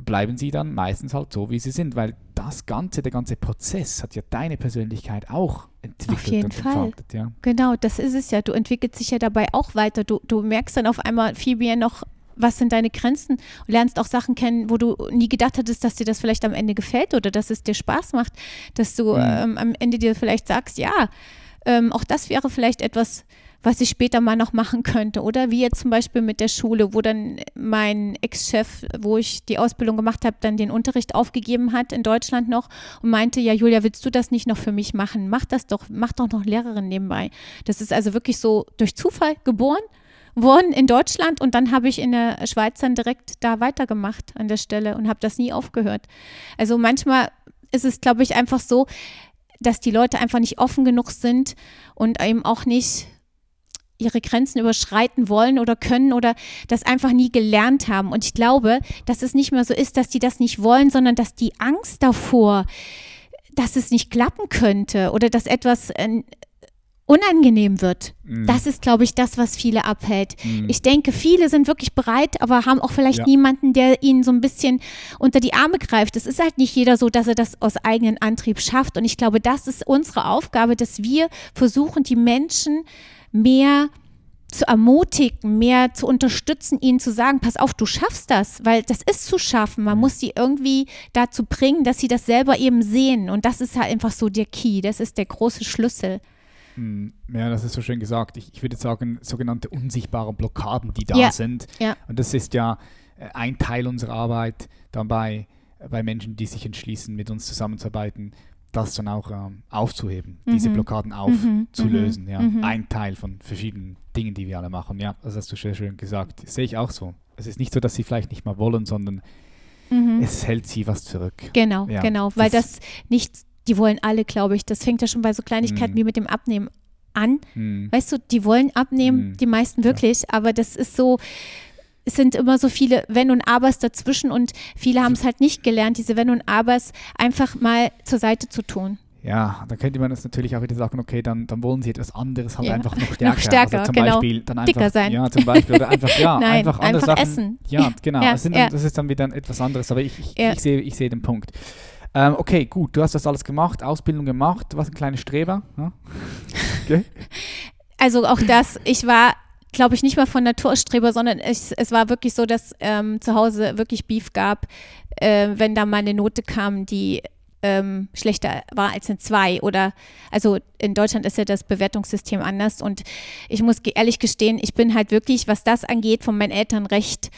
bleiben sie dann meistens halt so, wie sie sind, weil das Ganze, der ganze Prozess hat ja deine Persönlichkeit auch entwickelt jeden und Fall. Ja. Genau, das ist es ja. Du entwickelst dich ja dabei auch weiter. Du, du merkst dann auf einmal viel mehr noch, was sind deine Grenzen und lernst auch Sachen kennen, wo du nie gedacht hattest, dass dir das vielleicht am Ende gefällt oder dass es dir Spaß macht, dass du Mhm. ähm, am Ende dir vielleicht sagst, ja, ähm, auch das wäre vielleicht etwas, was ich später mal noch machen könnte. Oder wie jetzt zum Beispiel mit der Schule, wo dann mein Ex-Chef, wo ich die Ausbildung gemacht habe, dann den Unterricht aufgegeben hat in Deutschland noch und meinte, ja, Julia, willst du das nicht noch für mich machen? Mach das doch, mach doch noch Lehrerin nebenbei. Das ist also wirklich so durch Zufall geboren worden in Deutschland und dann habe ich in der Schweiz dann direkt da weitergemacht an der Stelle und habe das nie aufgehört. Also manchmal ist es, glaube ich, einfach so, dass die Leute einfach nicht offen genug sind und eben auch nicht ihre Grenzen überschreiten wollen oder können oder das einfach nie gelernt haben. Und ich glaube, dass es nicht mehr so ist, dass die das nicht wollen, sondern dass die Angst davor, dass es nicht klappen könnte oder dass etwas äh, unangenehm wird. Mhm. Das ist, glaube ich, das, was viele abhält. Mhm. Ich denke, viele sind wirklich bereit, aber haben auch vielleicht Ja. niemanden, der ihnen so ein bisschen unter die Arme greift. Es ist halt nicht jeder so, dass er das aus eigenem Antrieb schafft. Und ich glaube, das ist unsere Aufgabe, dass wir versuchen, die Menschen mehr zu ermutigen, mehr zu unterstützen, ihnen zu sagen, pass auf, du schaffst das, weil das ist zu schaffen. Man muss sie irgendwie dazu bringen, dass sie das selber eben sehen. Und das ist halt einfach so der Key, das ist der große Schlüssel. Mm, Ja, das ist so schön gesagt. Ich, ich würde sagen, sogenannte unsichtbare Blockaden, die da Ja, sind. ja. Und das ist ja äh, ein Teil unserer Arbeit dabei, äh, bei Menschen, die sich entschließen, mit uns zusammenzuarbeiten, das dann auch ähm, aufzuheben, diese Mhm. Blockaden Mhm, aufzulösen. Ja. mhm. Ein Teil von verschiedenen Dingen, die wir alle machen. Ja, das hast du sehr schön gesagt. Das sehe ich auch so. Es ist nicht so, dass sie vielleicht nicht mal wollen, sondern Mhm. es hält sie was zurück. Genau, Ja, genau, weil das- das, nicht, die wollen alle, glaube ich, das fängt ja schon bei so Kleinigkeiten Mhm. wie mit dem Abnehmen an. Hm. Weißt du, die wollen abnehmen, Mhm. die meisten wirklich, aber das ist so, es sind immer so viele Wenn und Abers dazwischen und viele haben es halt nicht gelernt, diese Wenn und Abers einfach mal zur Seite zu tun. Ja, dann könnte man jetzt natürlich auch wieder sagen, okay, dann, dann wollen sie etwas anderes halt Ja. einfach noch stärker. stärker, also zum genau. Beispiel dann einfach, Dicker sein. Ja, zum Beispiel. Oder einfach, ja, Nein, einfach andere einfach Sachen. essen. Ja, genau. Ja, es ja. dann, das ist dann wieder etwas anderes. Aber ich, ich, Ja. ich, sehe, ich sehe den Punkt. Ähm, okay, gut, du hast das alles gemacht, Ausbildung gemacht, du warst ein kleiner Streber. Ja? Okay. Also auch das, ich war, glaube ich, nicht mal von Naturstreber, sondern es, es war wirklich so, dass ähm, zu Hause wirklich Beef gab, äh, wenn da mal eine Note kam, die ähm, schlechter war als eine 2 oder also in Deutschland ist ja das Bewertungssystem anders und ich muss ehrlich gestehen, ich bin halt wirklich, was das angeht, von meinen Eltern recht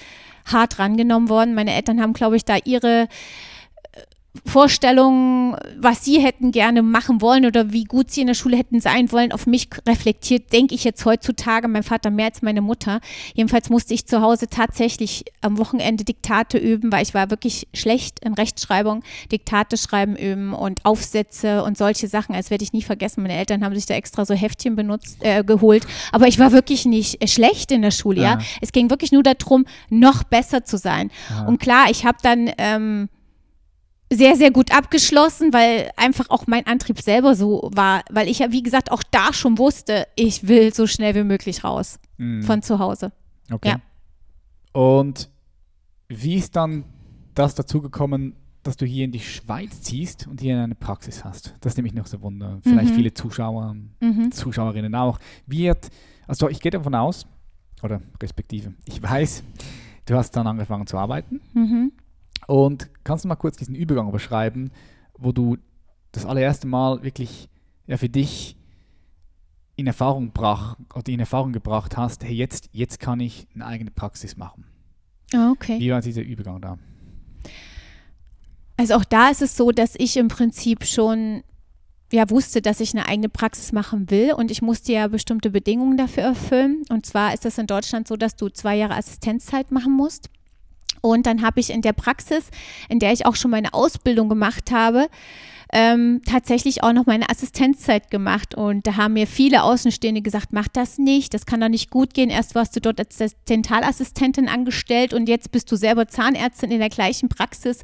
hart rangenommen worden. Meine Eltern haben, glaube ich, da ihre Vorstellungen, was sie hätten gerne machen wollen oder wie gut sie in der Schule hätten sein wollen, auf mich reflektiert, denke ich jetzt heutzutage, mein Vater mehr als meine Mutter. Jedenfalls musste ich zu Hause tatsächlich am Wochenende Diktate üben, weil ich war wirklich schlecht in Rechtschreibung, Diktate schreiben üben und Aufsätze und solche Sachen, als werde ich nie vergessen. Meine Eltern haben sich da extra so Heftchen benutzt, äh, geholt, aber ich war wirklich nicht äh, schlecht in der Schule, ja. Ja. Es ging wirklich nur darum, noch besser zu sein. Ja. Und klar, ich habe dann ähm, sehr, sehr gut abgeschlossen, weil einfach auch mein Antrieb selber so war, weil ich ja, wie gesagt, auch da schon wusste, ich will so schnell wie möglich raus Hm. von zu Hause. Okay. Ja. Und wie ist dann das dazu gekommen, dass du hier in die Schweiz ziehst und hier eine Praxis hast? Das nehme ich noch so wunder. Vielleicht Mhm. viele Zuschauer, Mhm. Zuschauerinnen auch. Wird, also ich gehe davon aus, oder respektive, ich weiß, du hast dann angefangen zu arbeiten Mhm. Und kannst du mal kurz diesen Übergang beschreiben, wo du das allererste Mal wirklich ja für dich in Erfahrung brach, oder in Erfahrung gebracht hast, hey, jetzt, jetzt kann ich eine eigene Praxis machen. Ah, okay. Wie war dieser Übergang da? Also auch da ist es so, dass ich im Prinzip schon ja wusste, dass ich eine eigene Praxis machen will und ich musste ja bestimmte Bedingungen dafür erfüllen. Und zwar ist das in Deutschland so, dass du zwei Jahre Assistenzzeit machen musst. Und dann habe ich in der Praxis, in der ich auch schon meine Ausbildung gemacht habe, ähm, tatsächlich auch noch meine Assistenzzeit gemacht. Und da haben mir viele Außenstehende gesagt, mach das nicht, das kann doch nicht gut gehen. Erst warst du dort als Dentalassistentin angestellt und jetzt bist du selber Zahnärztin in der gleichen Praxis.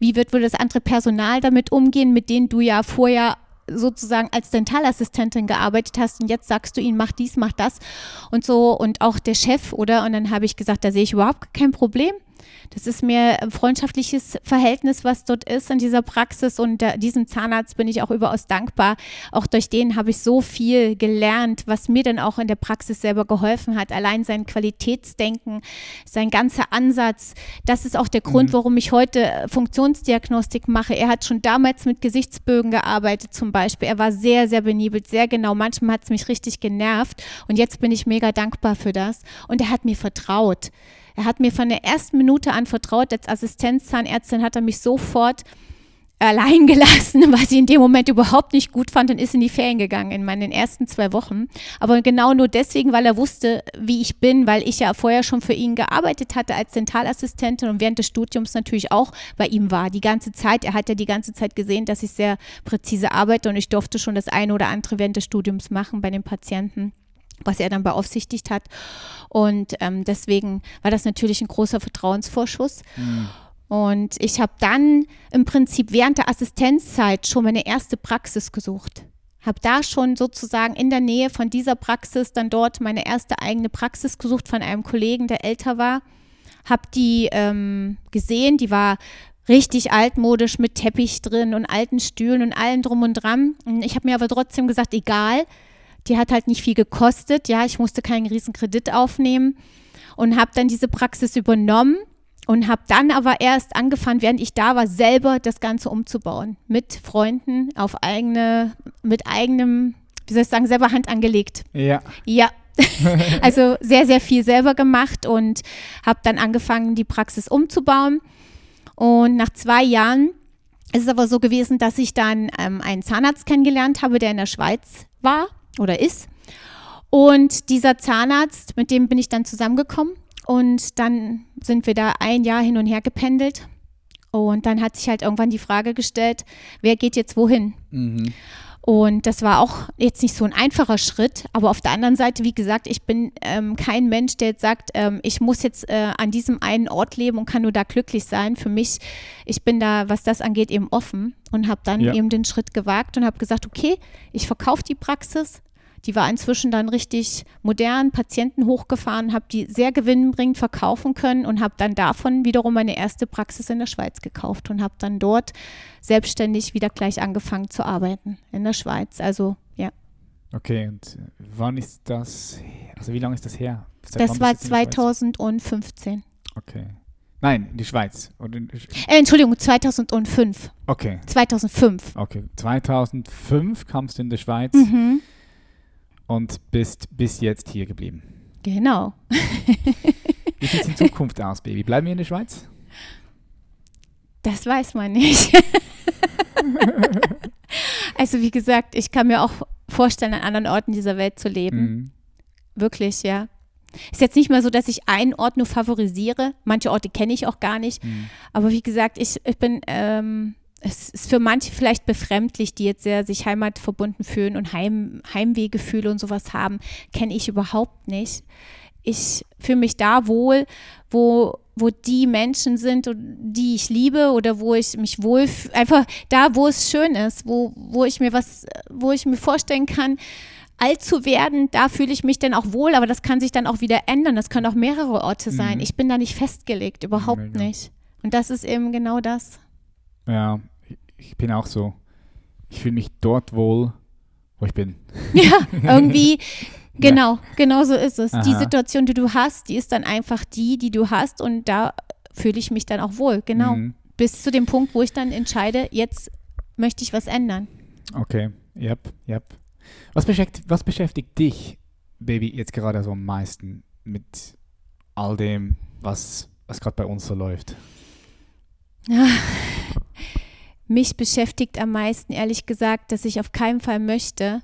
Wie wird wohl das andere Personal damit umgehen, mit denen du ja vorher sozusagen als Dentalassistentin gearbeitet hast und jetzt sagst du ihnen, mach dies, mach das und so und auch der Chef, oder? Und dann habe ich gesagt, da sehe ich überhaupt kein Problem. Das ist mir ein freundschaftliches Verhältnis, was dort ist in dieser Praxis und äh, diesem Zahnarzt bin ich auch überaus dankbar. Auch durch den habe ich so viel gelernt, was mir dann auch in der Praxis selber geholfen hat. Allein sein Qualitätsdenken, sein ganzer Ansatz. Das ist auch der Grund, mhm. warum ich heute äh, Funktionsdiagnostik mache. Er hat schon damals mit Gesichtsbögen gearbeitet zum Beispiel. Er war sehr, sehr benebelt, sehr genau. Manchmal hat es mich richtig genervt und jetzt bin ich mega dankbar für das. Und er hat mir vertraut. Er hat mir von der ersten Minute an vertraut. Als Assistenzzahnärztin hat er mich sofort allein gelassen, was ich in dem Moment überhaupt nicht gut fand und ist in die Ferien gegangen in meinen ersten zwei Wochen. Aber genau nur deswegen, weil er wusste, wie ich bin, weil ich ja vorher schon für ihn gearbeitet hatte als Dentalassistentin und während des Studiums natürlich auch bei ihm war. Die ganze Zeit, er hat ja die ganze Zeit gesehen, dass ich sehr präzise arbeite und ich durfte schon das eine oder andere während des Studiums machen bei den Patienten was er dann beaufsichtigt hat. Und ähm, deswegen war das natürlich ein großer Vertrauensvorschuss. Mhm. Und ich habe dann im Prinzip während der Assistenzzeit schon meine erste Praxis gesucht. Habe da schon sozusagen in der Nähe von dieser Praxis dann dort meine erste eigene Praxis gesucht von einem Kollegen, der älter war. Habe die ähm, gesehen, die war richtig altmodisch mit Teppich drin und alten Stühlen und allem drum und dran. Ich habe mir aber trotzdem gesagt, egal, die hat halt nicht viel gekostet. Ja, ich musste keinen riesen Kredit aufnehmen und habe dann diese Praxis übernommen und habe dann aber erst angefangen, während ich da war, selber das Ganze umzubauen. Mit Freunden auf eigene, mit eigenem, wie soll ich sagen, selber Hand angelegt. Ja. Ja. also sehr, sehr viel selber gemacht und habe dann angefangen, die Praxis umzubauen. Und nach zwei Jahren ist es aber so gewesen, dass ich dann ähm, einen Zahnarzt kennengelernt habe, der in der Schweiz war oder ist. Und dieser Zahnarzt, mit dem bin ich dann zusammengekommen und dann sind wir da ein Jahr hin und her gependelt. Und dann hat sich halt irgendwann die Frage gestellt, wer geht jetzt wohin? Mhm. Und das war auch jetzt nicht so ein einfacher Schritt, aber auf der anderen Seite, wie gesagt, ich bin ähm, kein Mensch, der jetzt sagt, ähm, ich muss jetzt äh, an diesem einen Ort leben und kann nur da glücklich sein. Für mich, ich bin da, was das angeht, eben offen und habe dann ja. eben den Schritt gewagt und habe gesagt, okay, ich verkaufe die Praxis, die war inzwischen dann richtig modern, Patienten hochgefahren, habe die sehr gewinnbringend verkaufen können und habe dann davon wiederum meine erste Praxis in der Schweiz gekauft und habe dann dort selbstständig wieder gleich angefangen zu arbeiten in der Schweiz. Also ja. Okay, und wann ist das, also wie lange ist das her? Seit das war 2015. Okay. Nein, in die Schweiz. In äh, Entschuldigung, 2005. Okay. 2005. Okay, 2005 kamst du in die Schweiz. Mhm und bist bis jetzt hier geblieben. Genau. Wie sieht es in Zukunft aus, Baby? Bleiben wir in der Schweiz? Das weiß man nicht. also wie gesagt, ich kann mir auch vorstellen, an anderen Orten dieser Welt zu leben. Mhm. Wirklich, ja. Ist jetzt nicht mal so, dass ich einen Ort nur favorisiere. Manche Orte kenne ich auch gar nicht. Mhm. Aber wie gesagt, ich, ich bin ähm, es ist für manche vielleicht befremdlich, die jetzt sehr sich heimatverbunden fühlen und Heim, Heimwehgefühle und sowas haben, kenne ich überhaupt nicht. Ich fühle mich da wohl, wo, wo die Menschen sind, die ich liebe oder wo ich mich wohl, einfach da, wo es schön ist, wo, wo ich mir was, wo ich mir vorstellen kann, alt zu werden, da fühle ich mich dann auch wohl, aber das kann sich dann auch wieder ändern. Das können auch mehrere Orte sein. Mhm. Ich bin da nicht festgelegt, überhaupt Mega. nicht. Und das ist eben genau das. Ja, ich bin auch so. Ich fühle mich dort wohl, wo ich bin. Ja, irgendwie, genau, ja. genau so ist es. Aha. Die Situation, die du hast, die ist dann einfach die, die du hast und da fühle ich mich dann auch wohl, genau. Mhm. Bis zu dem Punkt, wo ich dann entscheide, jetzt möchte ich was ändern. Okay. Yep, yep. Was beschäftigt, was beschäftigt dich, Baby, jetzt gerade so am meisten mit all dem, was, was gerade bei uns so läuft? Mich beschäftigt am meisten, ehrlich gesagt, dass ich auf keinen Fall möchte,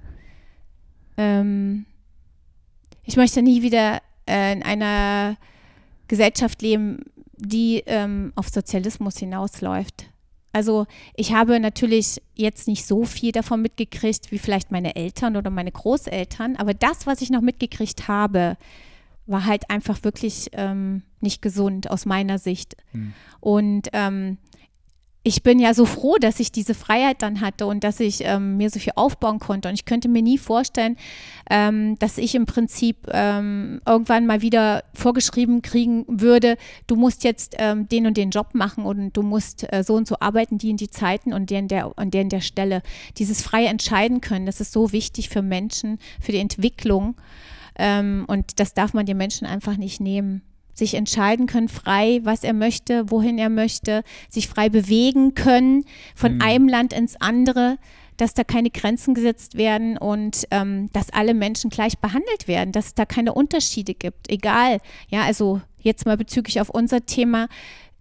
ähm, ich möchte nie wieder äh, in einer Gesellschaft leben, die ähm, auf Sozialismus hinausläuft. Also ich habe natürlich jetzt nicht so viel davon mitgekriegt wie vielleicht meine Eltern oder meine Großeltern, aber das, was ich noch mitgekriegt habe, war halt einfach wirklich ähm, nicht gesund aus meiner Sicht. Hm. Und ähm, ich bin ja so froh, dass ich diese Freiheit dann hatte und dass ich ähm, mir so viel aufbauen konnte. Und ich könnte mir nie vorstellen, ähm, dass ich im Prinzip ähm, irgendwann mal wieder vorgeschrieben kriegen würde, du musst jetzt ähm, den und den Job machen und du musst äh, so und so arbeiten, die in die Zeiten und der in der, und der in der Stelle. Dieses freie Entscheiden können, das ist so wichtig für Menschen, für die Entwicklung. Ähm, und das darf man den Menschen einfach nicht nehmen sich entscheiden können, frei, was er möchte, wohin er möchte, sich frei bewegen können von mhm. einem Land ins andere, dass da keine Grenzen gesetzt werden und ähm, dass alle Menschen gleich behandelt werden, dass es da keine Unterschiede gibt, egal. Ja, also jetzt mal bezüglich auf unser Thema,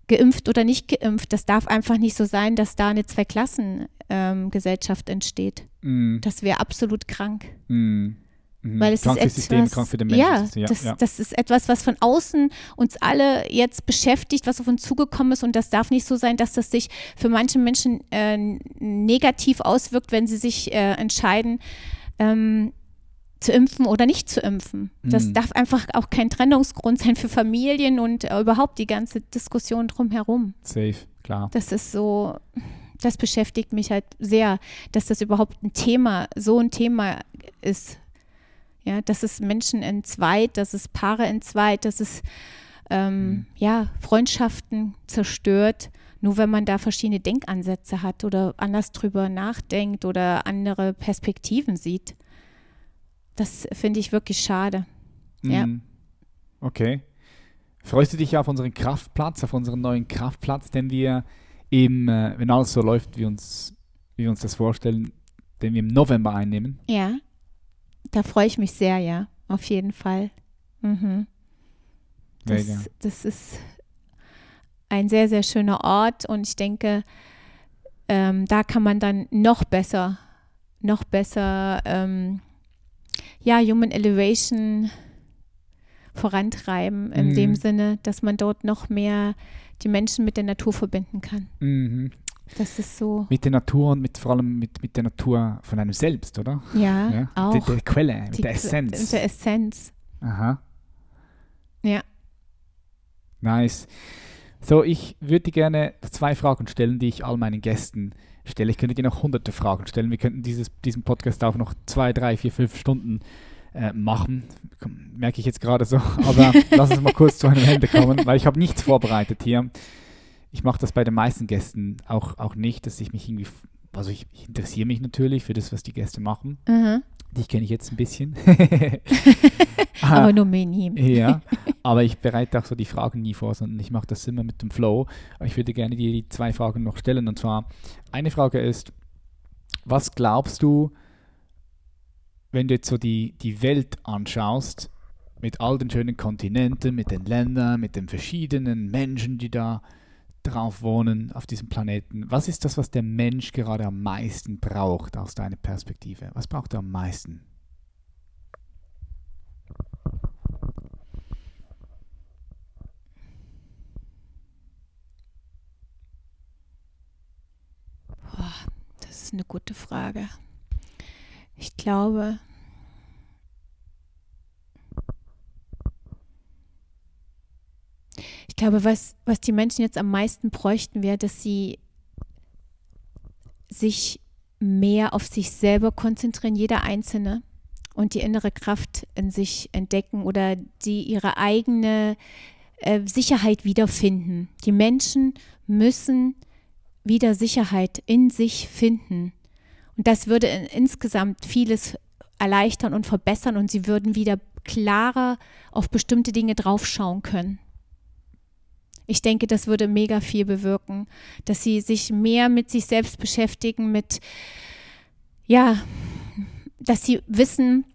geimpft oder nicht geimpft, das darf einfach nicht so sein, dass da eine Zweiklassengesellschaft ähm, entsteht. Mm. Das wäre absolut krank. Mhm. Weil es krank ist etwas, für den Menschen. Ja, ja, das, ja, das, ist etwas, was von außen uns alle jetzt beschäftigt, was auf uns zugekommen ist. Und das darf nicht so sein, dass das sich für manche Menschen äh, negativ auswirkt, wenn sie sich äh, entscheiden, ähm, zu impfen oder nicht zu impfen. Das mhm. darf einfach auch kein Trennungsgrund sein für Familien und äh, überhaupt die ganze Diskussion drumherum. Safe, klar. Das ist so, das beschäftigt mich halt sehr, dass das überhaupt ein Thema, so ein Thema ist ja, dass es Menschen entzweit, dass es Paare entzweit, dass es ähm, mhm. ja, Freundschaften zerstört, nur wenn man da verschiedene Denkansätze hat oder anders drüber nachdenkt oder andere Perspektiven sieht. Das finde ich wirklich schade. Mhm. Ja. Okay. Freust du dich auf unseren Kraftplatz, auf unseren neuen Kraftplatz, den wir im, äh, wenn alles so läuft, wie uns, wie wir uns das vorstellen, den wir im November einnehmen? Ja. Da freue ich mich sehr, ja, auf jeden Fall. Mhm. Das, das, ist ein sehr, sehr schöner Ort und ich denke, ähm, da kann man dann noch besser, noch besser, ähm, ja, Human Elevation vorantreiben, in mhm. dem Sinne, dass man dort noch mehr die Menschen mit der Natur verbinden kann. Mhm. Das ist so. Mit der Natur und mit, vor allem mit, mit der Natur von einem selbst, oder? Ja, ja? auch. Mit der, der Quelle, mit Die, der Essenz. Mit der Essenz. Aha. Ja. Nice. So, ich würde gerne zwei Fragen stellen, die ich all meinen Gästen stelle. Ich könnte dir noch hunderte Fragen stellen. Wir könnten dieses, diesen Podcast auch noch zwei, drei, vier, fünf Stunden äh, machen. Merke ich jetzt gerade so. Aber lass uns mal kurz zu einem Ende kommen, weil ich habe nichts vorbereitet hier ich mache das bei den meisten Gästen auch, auch nicht, dass ich mich irgendwie, also ich, ich interessiere mich natürlich für das, was die Gäste machen. Mhm. Dich kenne ich jetzt ein bisschen. aber nur minim. ja, aber ich bereite auch so die Fragen nie vor, sondern ich mache das immer mit dem Flow. Ich würde gerne dir die zwei Fragen noch stellen. Und zwar, eine Frage ist, was glaubst du, wenn du jetzt so die, die Welt anschaust, mit all den schönen Kontinenten, mit den Ländern, mit den verschiedenen Menschen, die da drauf wohnen, auf diesem Planeten. Was ist das, was der Mensch gerade am meisten braucht aus deiner Perspektive? Was braucht er am meisten? Boah, das ist eine gute Frage. Ich glaube, Ich glaube, was, was die Menschen jetzt am meisten bräuchten, wäre, dass sie sich mehr auf sich selber konzentrieren, jeder Einzelne, und die innere Kraft in sich entdecken oder die ihre eigene äh, Sicherheit wiederfinden. Die Menschen müssen wieder Sicherheit in sich finden. Und das würde in, insgesamt vieles erleichtern und verbessern und sie würden wieder klarer auf bestimmte Dinge draufschauen können. Ich denke, das würde mega viel bewirken, dass sie sich mehr mit sich selbst beschäftigen, mit ja, dass sie wissen,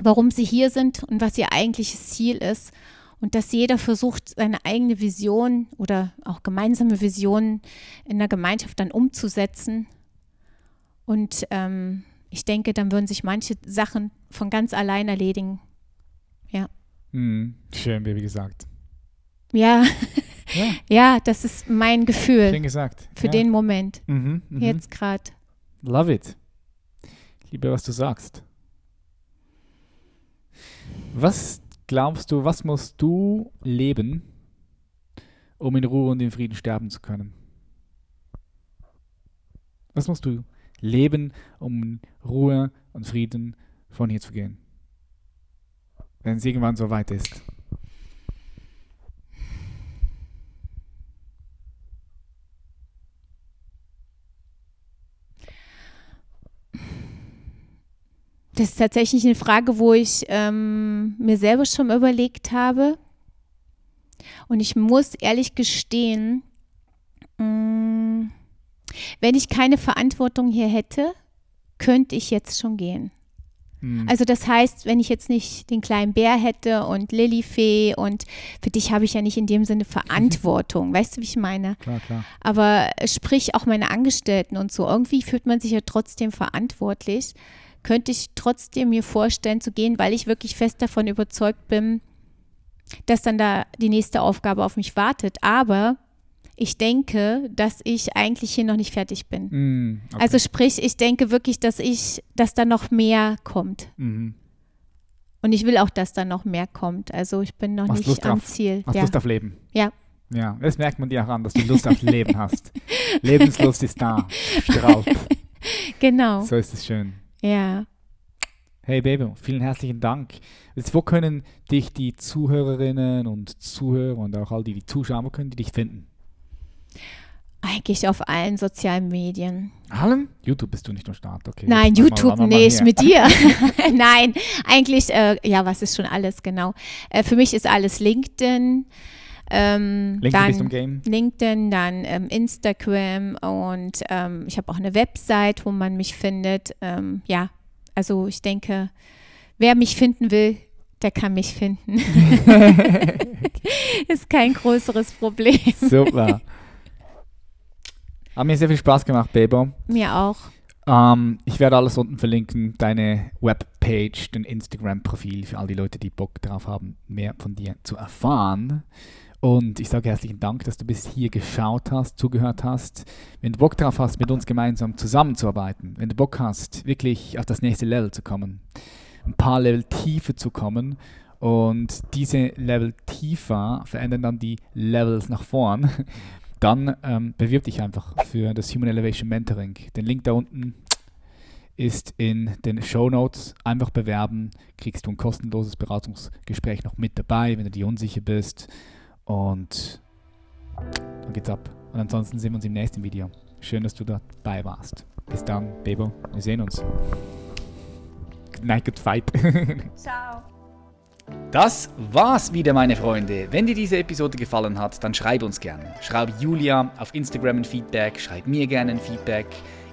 warum sie hier sind und was ihr eigentliches Ziel ist und dass jeder versucht, seine eigene Vision oder auch gemeinsame Visionen in der Gemeinschaft dann umzusetzen. Und ähm, ich denke, dann würden sich manche Sachen von ganz allein erledigen. Ja. Mhm. Schön, wie gesagt. Ja. ja. ja, das ist mein Gefühl. Schön gesagt. Für ja. den Moment. Mhm, mh. Jetzt gerade. Love it. Ich liebe, was du sagst. Was glaubst du, was musst du leben, um in Ruhe und in Frieden sterben zu können? Was musst du leben, um in Ruhe und Frieden von hier zu gehen? Wenn es irgendwann so weit ist. Das ist tatsächlich eine Frage, wo ich ähm, mir selber schon überlegt habe. Und ich muss ehrlich gestehen, mh, mm, wenn ich keine Verantwortung hier hätte, könnte ich jetzt schon gehen. Mhm. Also das heißt, wenn ich jetzt nicht den kleinen Bär hätte und Lilifee und für dich habe ich ja nicht in dem Sinne Verantwortung, weißt du, wie ich meine? Klar, klar. Aber sprich auch meine Angestellten und so, irgendwie fühlt man sich ja trotzdem verantwortlich könnte ich trotzdem mir vorstellen zu gehen, weil ich wirklich fest davon überzeugt bin, dass dann da die nächste Aufgabe auf mich wartet. Aber ich denke, dass ich eigentlich hier noch nicht fertig bin. Mm, okay. Also sprich, ich denke wirklich, dass ich, dass da noch mehr kommt. Mhm. Und ich will auch, dass da noch mehr kommt. Also ich bin noch Hast nicht Lust am auf, Ziel. Hast ja. Lust auf Leben? Ja. Ja, das merkt man dir auch an, dass du Lust auf Leben hast. Lebenslust ist da. Genau. So ist es schön. Ja. Hey Baby, vielen herzlichen Dank. Jetzt, wo können dich die Zuhörerinnen und Zuhörer und auch all die, die zuschauen, wo können die dich finden? Eigentlich auf allen sozialen Medien. Allen? YouTube bist du nicht am Start, okay. Nein, YouTube mal nicht mit dir. Nein, eigentlich, äh, ja, was ist schon alles, genau. Äh, für mich ist alles LinkedIn. Ähm, LinkedIn du im Game. LinkedIn, dann ähm, Instagram und ähm, ich habe auch eine Website, wo man mich findet. Ähm, ja, also ich denke, wer mich finden will, der kann mich finden. ist kein größeres Problem. Super. Hat mir sehr viel Spaß gemacht, Baby. Mir auch. Ähm, ich werde alles unten verlinken, deine Webpage, dein Instagram-Profil für all die Leute, die Bock drauf haben, mehr von dir zu erfahren. Und ich sage herzlichen Dank, dass du bis hier geschaut hast, zugehört hast. Wenn du Bock drauf hast, mit uns gemeinsam zusammenzuarbeiten, wenn du Bock hast, wirklich auf das nächste Level zu kommen, ein paar Level tiefer zu kommen und diese Level tiefer verändern dann die Levels nach vorn, dann ähm, bewirb dich einfach für das Human Elevation Mentoring. Den Link da unten ist in den Show Notes. Einfach bewerben, kriegst du ein kostenloses Beratungsgespräch noch mit dabei, wenn du dir unsicher bist. Und dann geht's ab. Und ansonsten sehen wir uns im nächsten Video. Schön, dass du dabei warst. Bis dann, Bebo. Wir sehen uns. Good night, good fight. Ciao. Das war's wieder, meine Freunde. Wenn dir diese Episode gefallen hat, dann schreib uns gerne. Schreib Julia auf Instagram ein Feedback, schreib mir gerne ein Feedback.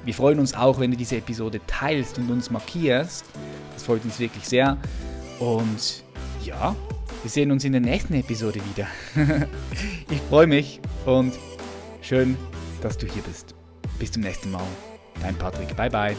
Wir freuen uns auch, wenn du diese Episode teilst und uns markierst. Das freut uns wirklich sehr. Und ja, wir sehen uns in der nächsten Episode wieder. ich freue mich und schön, dass du hier bist. Bis zum nächsten Mal. Dein Patrick. Bye bye.